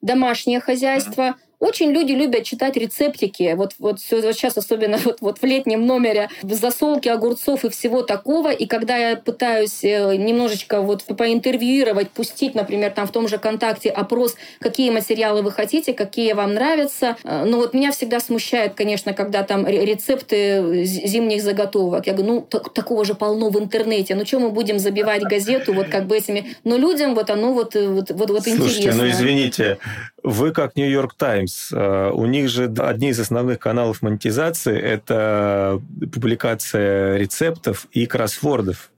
домашнее хозяйство, Очень люди любят читать рецептики. Вот, вот, вот сейчас, особенно вот, вот в летнем номере, засолки огурцов и всего такого. И когда я пытаюсь э, немножечко вот поинтервьюировать, пустить, например, там в том же ВКонтакте опрос, какие материалы вы хотите, какие вам нравятся. Э, ну вот меня всегда смущает, конечно, когда там рецепты зимних заготовок. Я говорю, ну так, такого же полно в интернете. Ну что мы будем забивать газету вот как бы этими... Но людям вот оно вот, вот, вот, вот Слушайте, интересно. ну извините, вы как Нью-Йорк Таймс, э, у них же одни из основных каналов монетизации – это публикация рецептов и кроссвордов.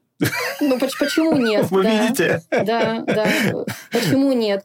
Ну, почему нет? Вы да, видите? Да, да. Почему нет?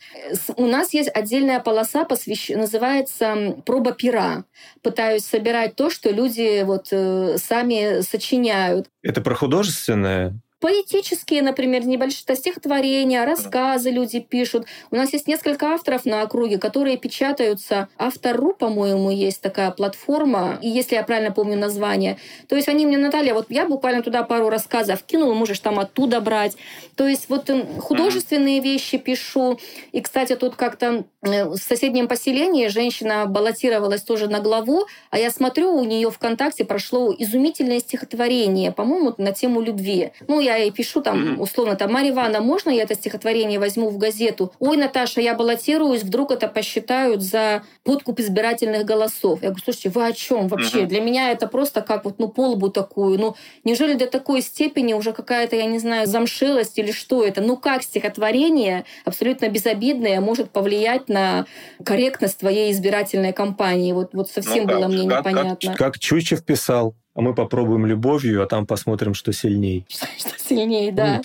У нас есть отдельная полоса, посвящ... называется «Проба пера». Пытаюсь собирать то, что люди вот э, сами сочиняют. Это про художественное? Поэтические, например, небольшие стихотворения, рассказы люди пишут. У нас есть несколько авторов на округе, которые печатаются. Автору, по-моему, есть такая платформа, и если я правильно помню название. То есть они мне, Наталья, вот я буквально туда пару рассказов кинула, можешь там оттуда брать. То есть вот художественные вещи пишу. И, кстати, тут как-то в соседнем поселении женщина баллотировалась тоже на главу, а я смотрю, у нее ВКонтакте прошло изумительное стихотворение, по-моему, на тему любви. Ну, я я и пишу там, условно, там, Марья Ивановна, можно я это стихотворение возьму в газету? Ой, Наташа, я баллотируюсь, вдруг это посчитают за подкуп избирательных голосов. Я говорю, слушайте, вы о чем вообще? Для меня это просто как вот, ну, полбу такую. Ну, неужели до такой степени уже какая-то, я не знаю, замшелость или что это? Ну, как стихотворение, абсолютно безобидное, может повлиять на корректность твоей избирательной кампании? Вот, вот совсем ну, было мне как, непонятно. Как, как Чучев писал, а мы попробуем любовью, а там посмотрим, что сильней. Что сильнее, да.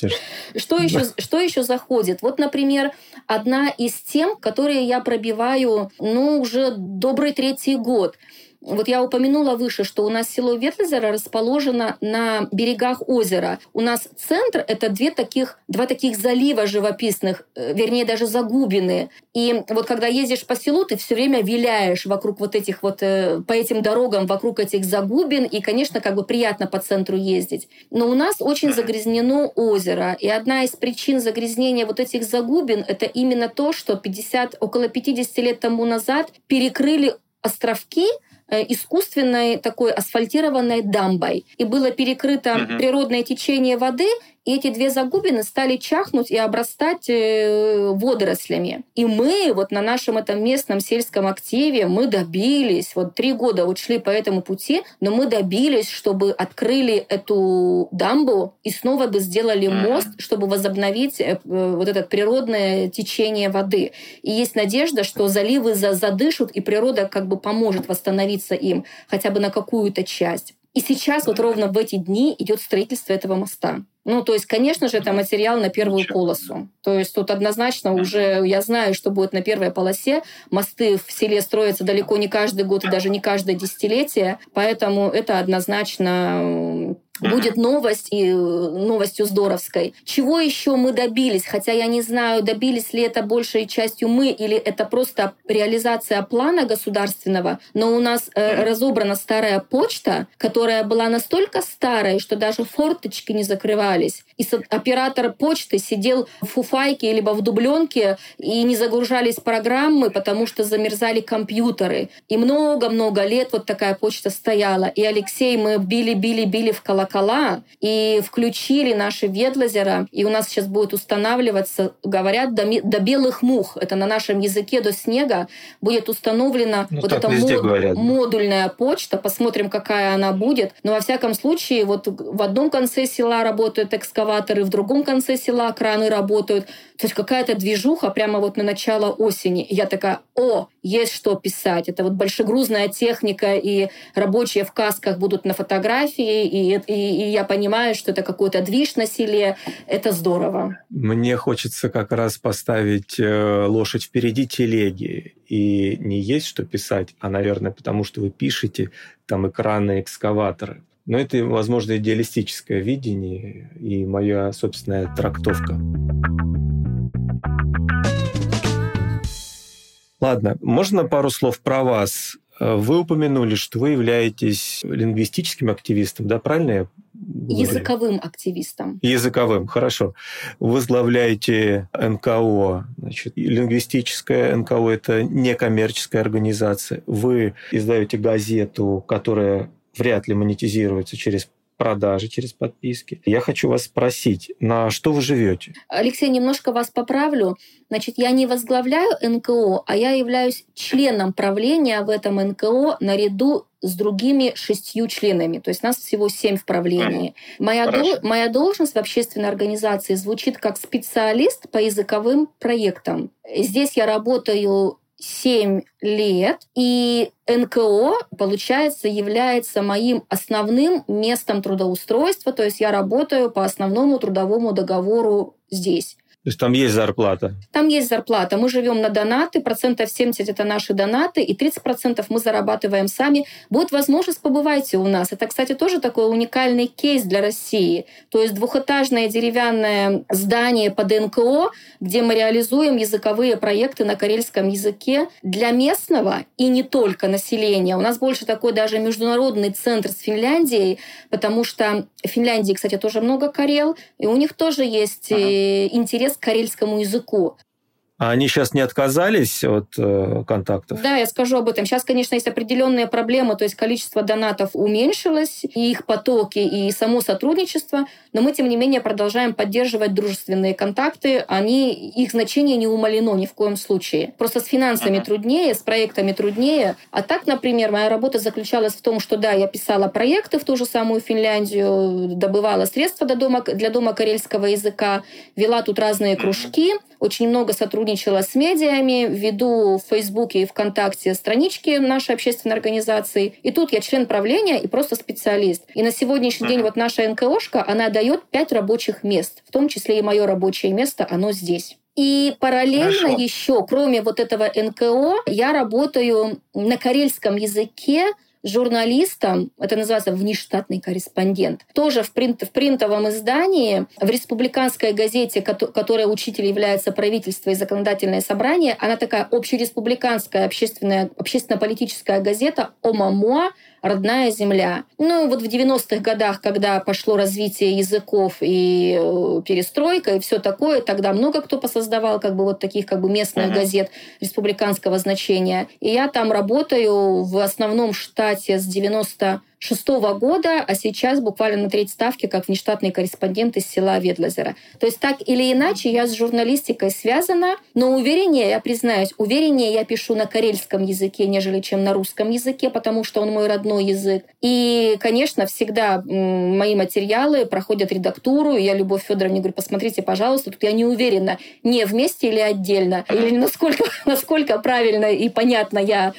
Что еще, что еще заходит? Вот, например, одна из тем, которые я пробиваю, ну, уже добрый третий год – вот я упомянула выше, что у нас село Ветлизера расположено на берегах озера. У нас центр — это две таких, два таких залива живописных, э, вернее, даже загубины. И вот когда ездишь по селу, ты все время виляешь вокруг вот этих вот, э, по этим дорогам, вокруг этих загубин, и, конечно, как бы приятно по центру ездить. Но у нас очень загрязнено озеро, и одна из причин загрязнения вот этих загубин — это именно то, что 50, около 50 лет тому назад перекрыли островки, искусственной такой асфальтированной дамбой. И было перекрыто угу. природное течение воды, и эти две загубины стали чахнуть и обрастать э, водорослями. И мы вот на нашем этом местном сельском активе мы добились, вот три года вот шли по этому пути, но мы добились, чтобы открыли эту дамбу и снова бы сделали мост, чтобы возобновить э, вот это природное течение воды. И есть надежда, что заливы задышат, и природа как бы поможет восстановиться им хотя бы на какую-то часть. И сейчас вот ровно в эти дни идет строительство этого моста. Ну, то есть, конечно же, это материал на первую полосу. То есть тут однозначно уже я знаю, что будет на первой полосе. Мосты в селе строятся далеко не каждый год и даже не каждое десятилетие. Поэтому это однозначно будет новость и э, новостью здоровской. Чего еще мы добились? Хотя я не знаю, добились ли это большей частью мы или это просто реализация плана государственного, но у нас э, разобрана старая почта, которая была настолько старой, что даже форточки не закрывали загружались. И оператор почты сидел в фуфайке либо в дубленке, и не загружались программы, потому что замерзали компьютеры. И много-много лет вот такая почта стояла. И Алексей, мы били-били-били в колокола, и включили наши ветлазера, и у нас сейчас будет устанавливаться, говорят, до, до белых мух. Это на нашем языке до снега будет установлена ну, вот эта мод, говорят. модульная почта. Посмотрим, какая она будет. Но во всяком случае, вот в одном конце села работают работают экскаваторы, в другом конце села краны работают. То есть какая-то движуха прямо вот на начало осени. И я такая, о, есть что писать. Это вот большегрузная техника, и рабочие в касках будут на фотографии, и, и, и я понимаю, что это какой-то движ на селе. Это здорово. Мне хочется как раз поставить э, лошадь впереди телеги. И не есть что писать, а, наверное, потому что вы пишете там экраны экскаваторы. Но это, возможно, идеалистическое видение и моя собственная трактовка. Ладно, можно пару слов про вас? Вы упомянули, что вы являетесь лингвистическим активистом, да, правильно я Языковым активистом. Языковым, хорошо. Возглавляете НКО, значит, лингвистическая НКО – это некоммерческая организация. Вы издаете газету, которая вряд ли монетизируется через продажи через подписки. Я хочу вас спросить, на что вы живете? Алексей, немножко вас поправлю. Значит, я не возглавляю НКО, а я являюсь членом правления в этом НКО наряду с другими шестью членами. То есть нас всего семь в правлении. Моя, дол- моя должность в общественной организации звучит как специалист по языковым проектам. Здесь я работаю 7 лет, и НКО, получается, является моим основным местом трудоустройства, то есть я работаю по основному трудовому договору здесь. То есть там есть зарплата? Там есть зарплата. Мы живем на донаты, процентов 70 это наши донаты, и 30 процентов мы зарабатываем сами. Будет возможность, побывайте у нас. Это, кстати, тоже такой уникальный кейс для России. То есть двухэтажное деревянное здание под НКО, где мы реализуем языковые проекты на карельском языке для местного и не только населения. У нас больше такой даже международный центр с Финляндией, потому что в Финляндии, кстати, тоже много карел, и у них тоже есть ага. Э, интерес к карельскому языку. А они сейчас не отказались от э, контактов? Да, я скажу об этом. Сейчас, конечно, есть определенные проблемы, то есть количество донатов уменьшилось, и их потоки, и само сотрудничество, но мы, тем не менее, продолжаем поддерживать дружественные контакты. Они, их значение не умалено ни в коем случае. Просто с финансами труднее, с проектами труднее. А так, например, моя работа заключалась в том, что да, я писала проекты в ту же самую Финляндию, добывала средства для дома, для дома карельского языка, вела тут разные кружки, очень много сотрудничала с медиами, веду в Фейсбуке и ВКонтакте странички нашей общественной организации. И тут я член правления и просто специалист. И на сегодняшний день вот наша НКОшка, она дает пять рабочих мест, в том числе и мое рабочее место, оно здесь. И параллельно Хорошо. еще, кроме вот этого НКО, я работаю на карельском языке журналистом, это называется внештатный корреспондент, тоже в, принт, в принтовом издании, в республиканской газете, которая учитель является правительство и законодательное собрание, она такая общереспубликанская общественная, общественно-политическая газета «Омамоа», родная земля. Ну, вот в 90-х годах, когда пошло развитие языков и э, перестройка и все такое, тогда много кто посоздавал как бы вот таких как бы местных uh-huh. газет республиканского значения. И я там работаю в основном штате с 90 шестого года, а сейчас буквально на треть ставки как внештатный корреспондент из села Ведлазера. То есть так или иначе я с журналистикой связана, но увереннее, я признаюсь, увереннее я пишу на карельском языке, нежели чем на русском языке, потому что он мой родной язык. И, конечно, всегда мои материалы проходят редактуру, и я Любовь Федоровне говорю, посмотрите, пожалуйста, тут я не уверена, не вместе или отдельно, или насколько, насколько правильно и понятно я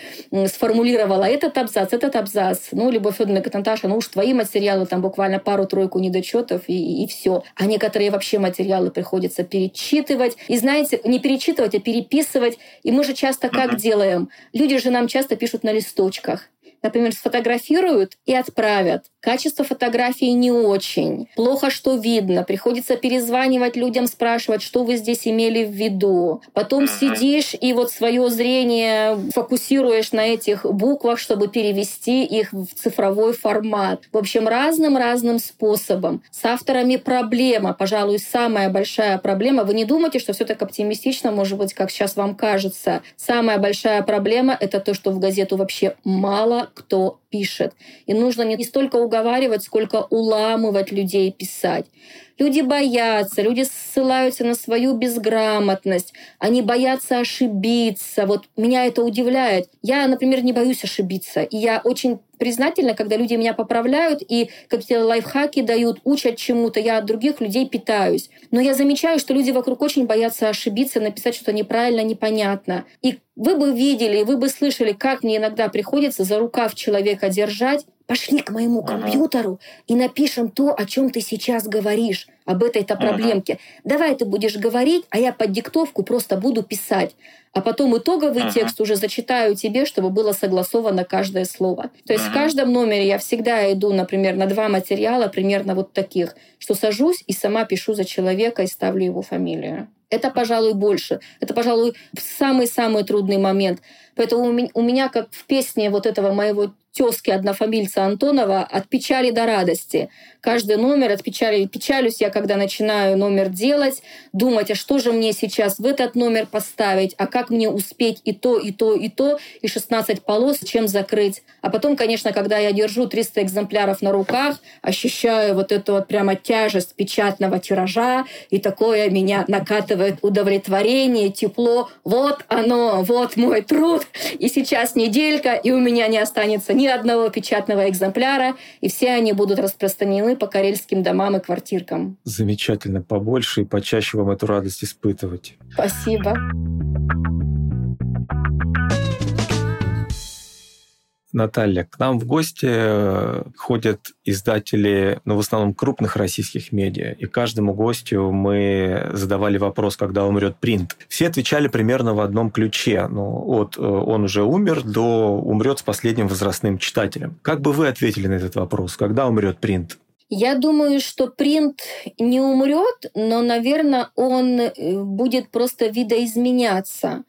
сформулировала этот абзац, этот абзац. Ну, Любовь Федоровна говорит, Наташа, ну уж твои материалы, там буквально пару-тройку недочетов и, и все. А некоторые вообще материалы приходится перечитывать. И знаете, не перечитывать, а переписывать. И мы же часто как uh-huh. делаем? Люди же нам часто пишут на листочках например, сфотографируют и отправят. Качество фотографии не очень. Плохо, что видно. Приходится перезванивать людям, спрашивать, что вы здесь имели в виду. Потом сидишь и вот свое зрение фокусируешь на этих буквах, чтобы перевести их в цифровой формат. В общем, разным-разным способом. С авторами проблема, пожалуй, самая большая проблема. Вы не думайте, что все так оптимистично, может быть, как сейчас вам кажется. Самая большая проблема — это то, что в газету вообще мало кто пишет. И нужно не столько уговаривать, сколько уламывать людей писать. Люди боятся, люди ссылаются на свою безграмотность, они боятся ошибиться. Вот меня это удивляет. Я, например, не боюсь ошибиться. И я очень признательна, когда люди меня поправляют и какие-то лайфхаки дают, учат чему-то. Я от других людей питаюсь. Но я замечаю, что люди вокруг очень боятся ошибиться, написать что-то неправильно, непонятно. И вы бы видели, вы бы слышали, как мне иногда приходится за рукав человека держать, пошли к моему компьютеру и напишем то, о чем ты сейчас говоришь, об этой-то проблемке. Давай ты будешь говорить, а я под диктовку просто буду писать. А потом итоговый текст уже зачитаю тебе, чтобы было согласовано каждое слово. То есть в каждом номере я всегда иду, например, на два материала примерно вот таких, что сажусь и сама пишу за человека и ставлю его фамилию. Это, пожалуй, больше. Это, пожалуй, самый-самый трудный момент. Поэтому у меня, как в песне вот этого моего тезки однофамильца Антонова от печали до радости. Каждый номер от печали. Печалюсь я, когда начинаю номер делать, думать, а что же мне сейчас в этот номер поставить, а как мне успеть и то, и то, и то, и 16 полос, чем закрыть. А потом, конечно, когда я держу 300 экземпляров на руках, ощущаю вот эту вот прямо тяжесть печатного тиража, и такое меня накатывает удовлетворение, тепло. Вот оно, вот мой труд. И сейчас неделька, и у меня не останется ни одного печатного экземпляра, и все они будут распространены по карельским домам и квартиркам. Замечательно. Побольше и почаще вам эту радость испытывать. Спасибо. Наталья, к нам в гости э, ходят издатели, ну, в основном крупных российских медиа, и каждому гостю мы задавали вопрос, когда умрет принт. Все отвечали примерно в одном ключе, ну, от э, «он уже умер» до «умрет с последним возрастным читателем». Как бы вы ответили на этот вопрос? Когда умрет принт? Я думаю, что принт не умрет, но, наверное, он э, будет просто видоизменяться.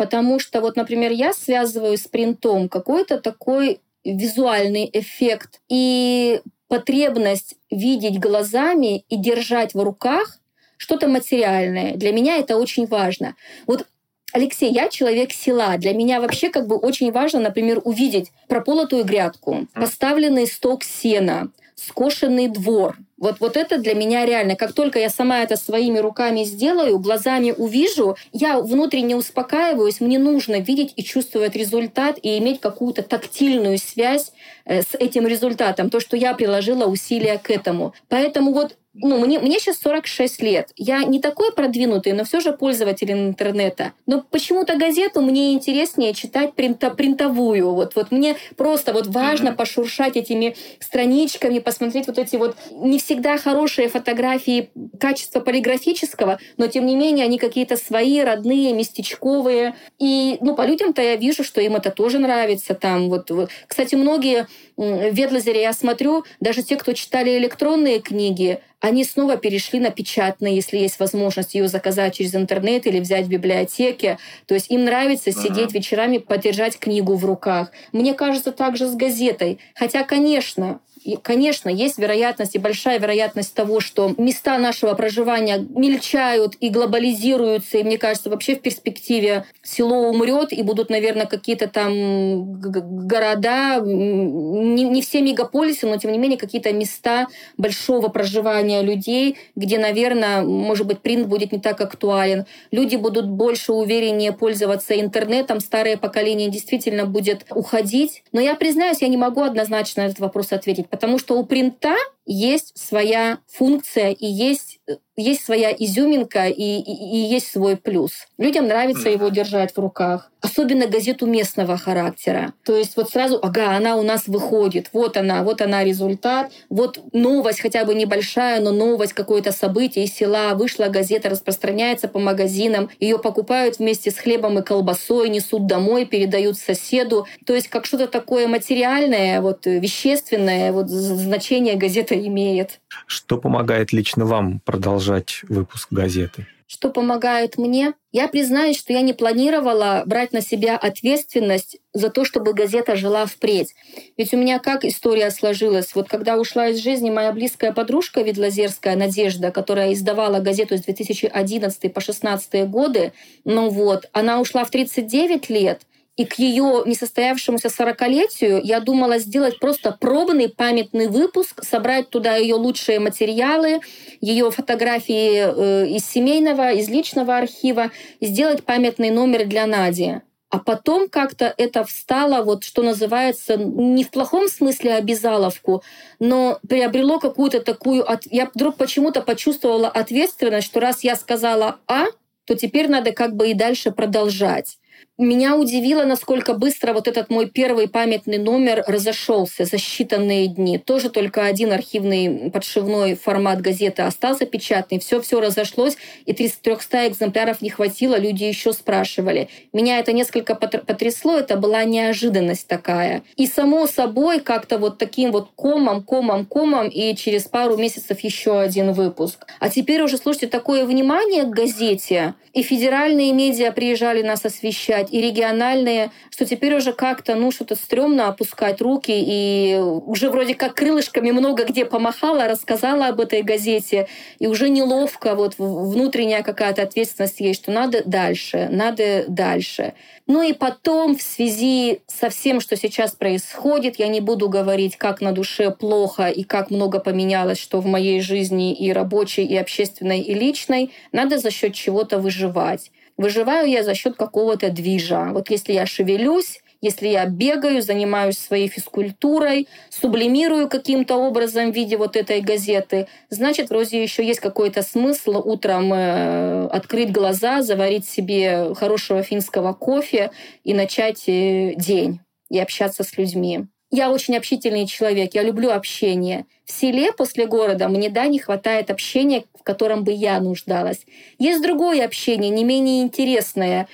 Потому что, вот, например, я связываю с принтом какой-то такой визуальный эффект и потребность видеть глазами и держать в руках что-то материальное. Для меня это очень важно. Вот Алексей, я человек села. Для меня вообще как бы очень важно, например, увидеть прополотую грядку, поставленный сток сена, скошенный двор. Вот, вот это для меня реально. Как только я сама это своими руками сделаю, глазами увижу, я внутренне успокаиваюсь, мне нужно видеть и чувствовать результат и иметь какую-то тактильную связь э, с этим результатом, то, что я приложила усилия к этому. Поэтому вот ну, мне, мне сейчас 46 лет. Я не такой продвинутый, но все же пользователь интернета. Но почему-то газету мне интереснее читать принта, принтовую. Вот, вот мне просто вот важно mm-hmm. пошуршать этими страничками, посмотреть вот эти вот не всегда хорошие фотографии качества полиграфического, но тем не менее они какие-то свои, родные, местечковые. И ну, по людям-то я вижу, что им это тоже нравится. Там, вот, вот. Кстати, многие в Ветлазере я смотрю, даже те, кто читали электронные книги, они снова перешли на печатные, если есть возможность ее заказать через интернет или взять в библиотеке. То есть им нравится ага. сидеть вечерами, подержать книгу в руках. Мне кажется, также с газетой. Хотя, конечно, и, конечно, есть вероятность и большая вероятность того, что места нашего проживания мельчают и глобализируются. И мне кажется, вообще в перспективе село умрет, и будут, наверное, какие-то там города, не, не все мегаполисы, но тем не менее какие-то места большого проживания людей, где, наверное, может быть, принт будет не так актуален. Люди будут больше увереннее пользоваться интернетом, старое поколение действительно будет уходить. Но я признаюсь, я не могу однозначно на этот вопрос ответить потому что у принта есть своя функция и есть есть своя изюминка и, и, и есть свой плюс. Людям нравится его держать в руках. Особенно газету местного характера. То есть вот сразу, ага, она у нас выходит, вот она, вот она результат, вот новость хотя бы небольшая, но новость, какое-то событие из села, вышла газета, распространяется по магазинам, ее покупают вместе с хлебом и колбасой, несут домой, передают соседу. То есть как что-то такое материальное, вот вещественное, вот значение газета имеет. Что помогает лично вам продолжать выпуск газеты? Что помогает мне? Я признаюсь, что я не планировала брать на себя ответственность за то, чтобы газета жила впредь. Ведь у меня как история сложилась? Вот когда ушла из жизни моя близкая подружка Видлазерская Надежда, которая издавала газету с 2011 по 2016 годы, ну вот, она ушла в 39 лет, и к ее несостоявшемуся 40-летию я думала сделать просто пробный памятный выпуск, собрать туда ее лучшие материалы, ее фотографии э, из семейного, из личного архива, сделать памятный номер для Нади. А потом как-то это встало, вот что называется, не в плохом смысле обязаловку, но приобрело какую-то такую... Я вдруг почему-то почувствовала ответственность, что раз я сказала «а», то теперь надо как бы и дальше продолжать. Меня удивило, насколько быстро вот этот мой первый памятный номер разошелся за считанные дни. Тоже только один архивный подшивной формат газеты остался печатный. Все-все разошлось, и 300 экземпляров не хватило. Люди еще спрашивали. Меня это несколько потрясло. Это была неожиданность такая. И само собой как-то вот таким вот комом, комом, комом, и через пару месяцев еще один выпуск. А теперь уже, слушайте, такое внимание к газете. И федеральные медиа приезжали нас освещать, и региональные, что теперь уже как-то, ну, что-то стрёмно опускать руки, и уже вроде как крылышками много где помахала, рассказала об этой газете, и уже неловко, вот внутренняя какая-то ответственность есть, что надо дальше, надо дальше. Ну и потом, в связи со всем, что сейчас происходит, я не буду говорить, как на душе плохо и как много поменялось, что в моей жизни и рабочей, и общественной, и личной, надо за счет чего-то выживать. Выживаю я за счет какого-то движа. Вот если я шевелюсь, если я бегаю, занимаюсь своей физкультурой, сублимирую каким-то образом в виде вот этой газеты, значит, вроде еще есть какой-то смысл утром э, открыть глаза, заварить себе хорошего финского кофе и начать э, день и общаться с людьми. Я очень общительный человек, я люблю общение. В селе после города мне, да, не хватает общения, в котором бы я нуждалась. Есть другое общение, не менее интересное,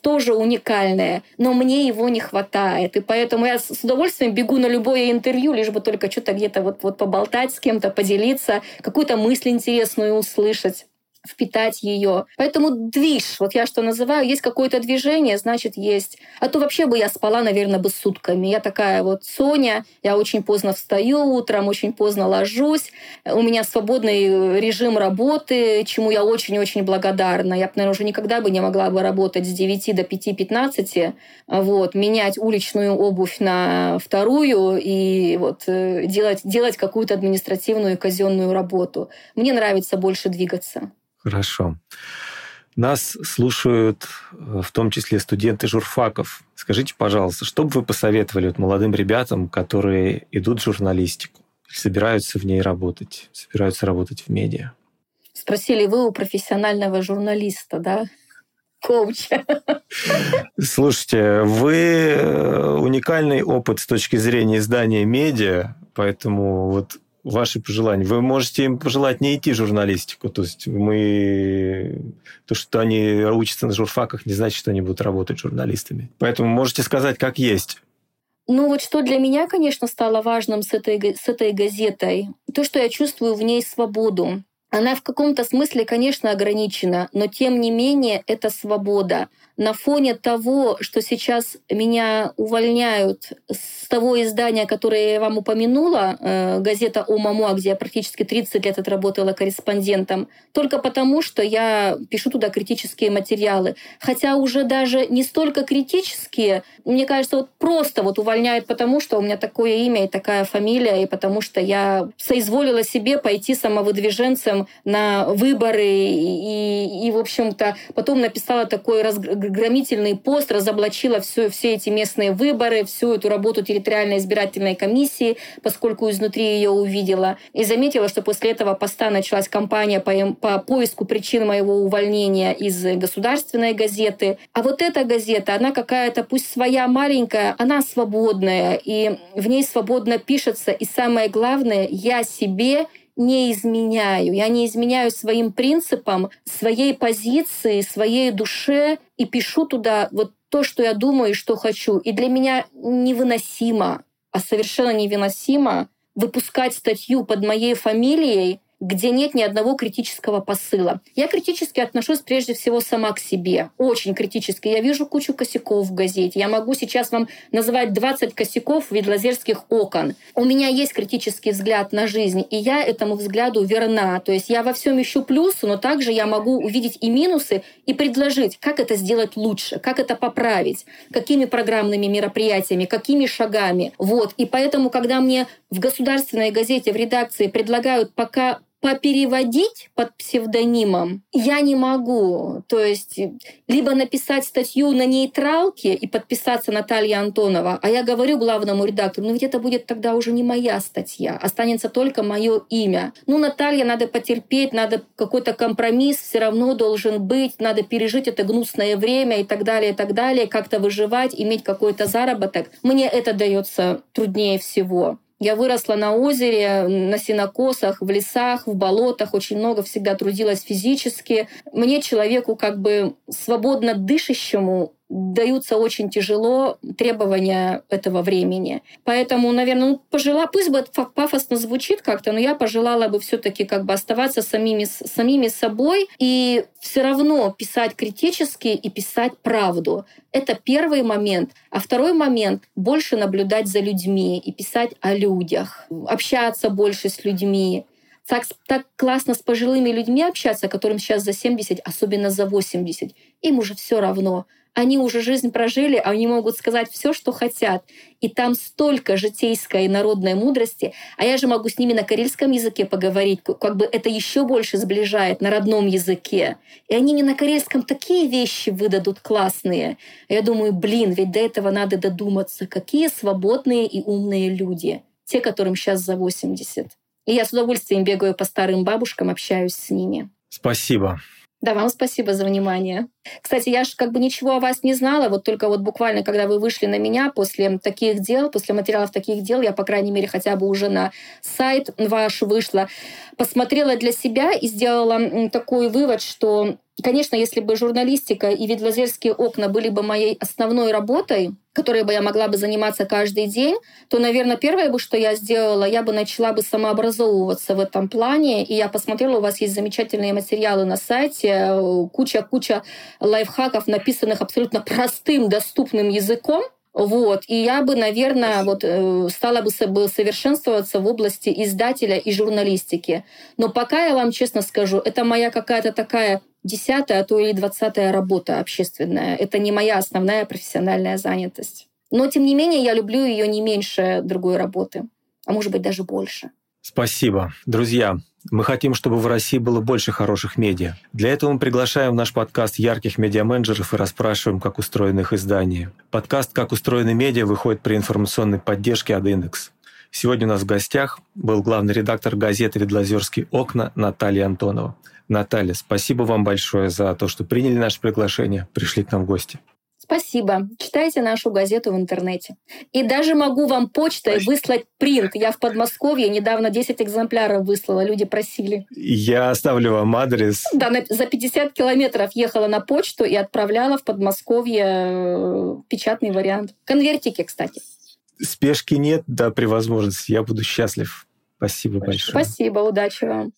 тоже уникальное, но мне его не хватает. И поэтому я с удовольствием бегу на любое интервью, лишь бы только что-то где-то вот, вот поболтать с кем-то, поделиться, какую-то мысль интересную услышать впитать ее. Поэтому движ, вот я что называю, есть какое-то движение, значит есть. А то вообще бы я спала, наверное, бы сутками. Я такая вот Соня, я очень поздно встаю утром, очень поздно ложусь. У меня свободный режим работы, чему я очень-очень благодарна. Я, наверное, уже никогда бы не могла бы работать с 9 до 5-15, вот, менять уличную обувь на вторую и вот э, делать, делать какую-то административную и казенную работу. Мне нравится больше двигаться. Хорошо. Нас слушают э, в том числе студенты журфаков. Скажите, пожалуйста, что бы вы посоветовали вот молодым ребятам, которые идут в журналистику, собираются в ней работать, собираются работать в медиа? Спросили вы у профессионального журналиста, да? коуча. Слушайте, вы э, уникальный опыт с точки зрения издания медиа, поэтому вот ваши пожелания. Вы можете им пожелать не идти в журналистику. То есть мы... То, что они учатся на журфаках, не значит, что они будут работать журналистами. Поэтому можете сказать, как есть. Ну вот что для меня, конечно, стало важным с этой, с этой газетой, то, что я чувствую в ней свободу. Она в каком-то смысле, конечно, ограничена, но тем не менее это свобода на фоне того, что сейчас меня увольняют с того издания, которое я вам упомянула, э, газета «Омамуа», где я практически 30 лет отработала корреспондентом, только потому, что я пишу туда критические материалы. Хотя уже даже не столько критические, мне кажется, вот просто вот увольняют потому, что у меня такое имя и такая фамилия, и потому что я соизволила себе пойти самовыдвиженцем на выборы и, и, в общем-то, потом написала такой разг громительный пост, разоблачила все, все эти местные выборы, всю эту работу территориальной избирательной комиссии, поскольку изнутри ее увидела. И заметила, что после этого поста началась кампания по, по поиску причин моего увольнения из государственной газеты. А вот эта газета, она какая-то, пусть своя маленькая, она свободная, и в ней свободно пишется. И самое главное, я себе не изменяю. Я не изменяю своим принципам, своей позиции, своей душе и пишу туда вот то, что я думаю и что хочу. И для меня невыносимо, а совершенно невыносимо выпускать статью под моей фамилией, где нет ни одного критического посыла. Я критически отношусь прежде всего сама к себе. Очень критически. Я вижу кучу косяков в газете. Я могу сейчас вам называть 20 косяков видлазерских окон. У меня есть критический взгляд на жизнь, и я этому взгляду верна. То есть я во всем ищу плюсы, но также я могу увидеть и минусы и предложить, как это сделать лучше, как это поправить, какими программными мероприятиями, какими шагами. Вот. И поэтому, когда мне в государственной газете, в редакции предлагают пока попереводить под псевдонимом я не могу. То есть либо написать статью на нейтралке и подписаться Наталья Антонова, а я говорю главному редактору, ну ведь это будет тогда уже не моя статья, останется только мое имя. Ну, Наталья, надо потерпеть, надо какой-то компромисс все равно должен быть, надо пережить это гнусное время и так далее, и так далее, как-то выживать, иметь какой-то заработок. Мне это дается труднее всего. Я выросла на озере, на синокосах, в лесах, в болотах, очень много всегда трудилась физически. Мне, человеку как бы свободно дышащему, даются очень тяжело требования этого времени. Поэтому, наверное, ну, пожела, пусть бы пафосно звучит как-то, но я пожелала бы все-таки как бы оставаться самими, самими собой и все равно писать критически и писать правду. Это первый момент. А второй момент — больше наблюдать за людьми и писать о людях, общаться больше с людьми, так, так классно с пожилыми людьми общаться, которым сейчас за 70, особенно за 80. Им уже все равно. Они уже жизнь прожили, а они могут сказать все, что хотят. И там столько житейской и народной мудрости. А я же могу с ними на карельском языке поговорить. Как бы это еще больше сближает на родном языке. И они не на карельском такие вещи выдадут классные. Я думаю, блин, ведь до этого надо додуматься. Какие свободные и умные люди. Те, которым сейчас за 80. И я с удовольствием бегаю по старым бабушкам, общаюсь с ними. Спасибо. Да, вам спасибо за внимание. Кстати, я же как бы ничего о вас не знала, вот только вот буквально, когда вы вышли на меня после таких дел, после материалов таких дел, я, по крайней мере, хотя бы уже на сайт ваш вышла, посмотрела для себя и сделала такой вывод, что Конечно, если бы журналистика и видлазерские окна были бы моей основной работой, которой бы я могла бы заниматься каждый день, то, наверное, первое бы, что я сделала, я бы начала бы самообразовываться в этом плане. И я посмотрела, у вас есть замечательные материалы на сайте, куча-куча лайфхаков, написанных абсолютно простым, доступным языком, вот. И я бы, наверное, вот, э, стала бы совершенствоваться в области издателя и журналистики. Но пока я вам честно скажу, это моя какая-то такая десятая, а то и двадцатая работа общественная. Это не моя основная профессиональная занятость. Но, тем не менее, я люблю ее не меньше другой работы, а может быть, даже больше. Спасибо. Друзья, мы хотим, чтобы в России было больше хороших медиа. Для этого мы приглашаем в наш подкаст ярких медиа-менеджеров и расспрашиваем, как устроены их издания. Подкаст «Как устроены медиа» выходит при информационной поддержке от «Индекс». Сегодня у нас в гостях был главный редактор газеты «Ведлозерские окна» Наталья Антонова. Наталья, спасибо вам большое за то, что приняли наше приглашение, пришли к нам в гости. Спасибо. Читайте нашу газету в интернете. И даже могу вам почтой Спасибо. выслать принт. Я в Подмосковье недавно 10 экземпляров выслала, люди просили. Я оставлю вам адрес. Да, на, за 50 километров ехала на почту и отправляла в Подмосковье э, печатный вариант. Конвертики, кстати. Спешки нет, да, при возможности. Я буду счастлив. Спасибо большое. Спасибо, удачи вам.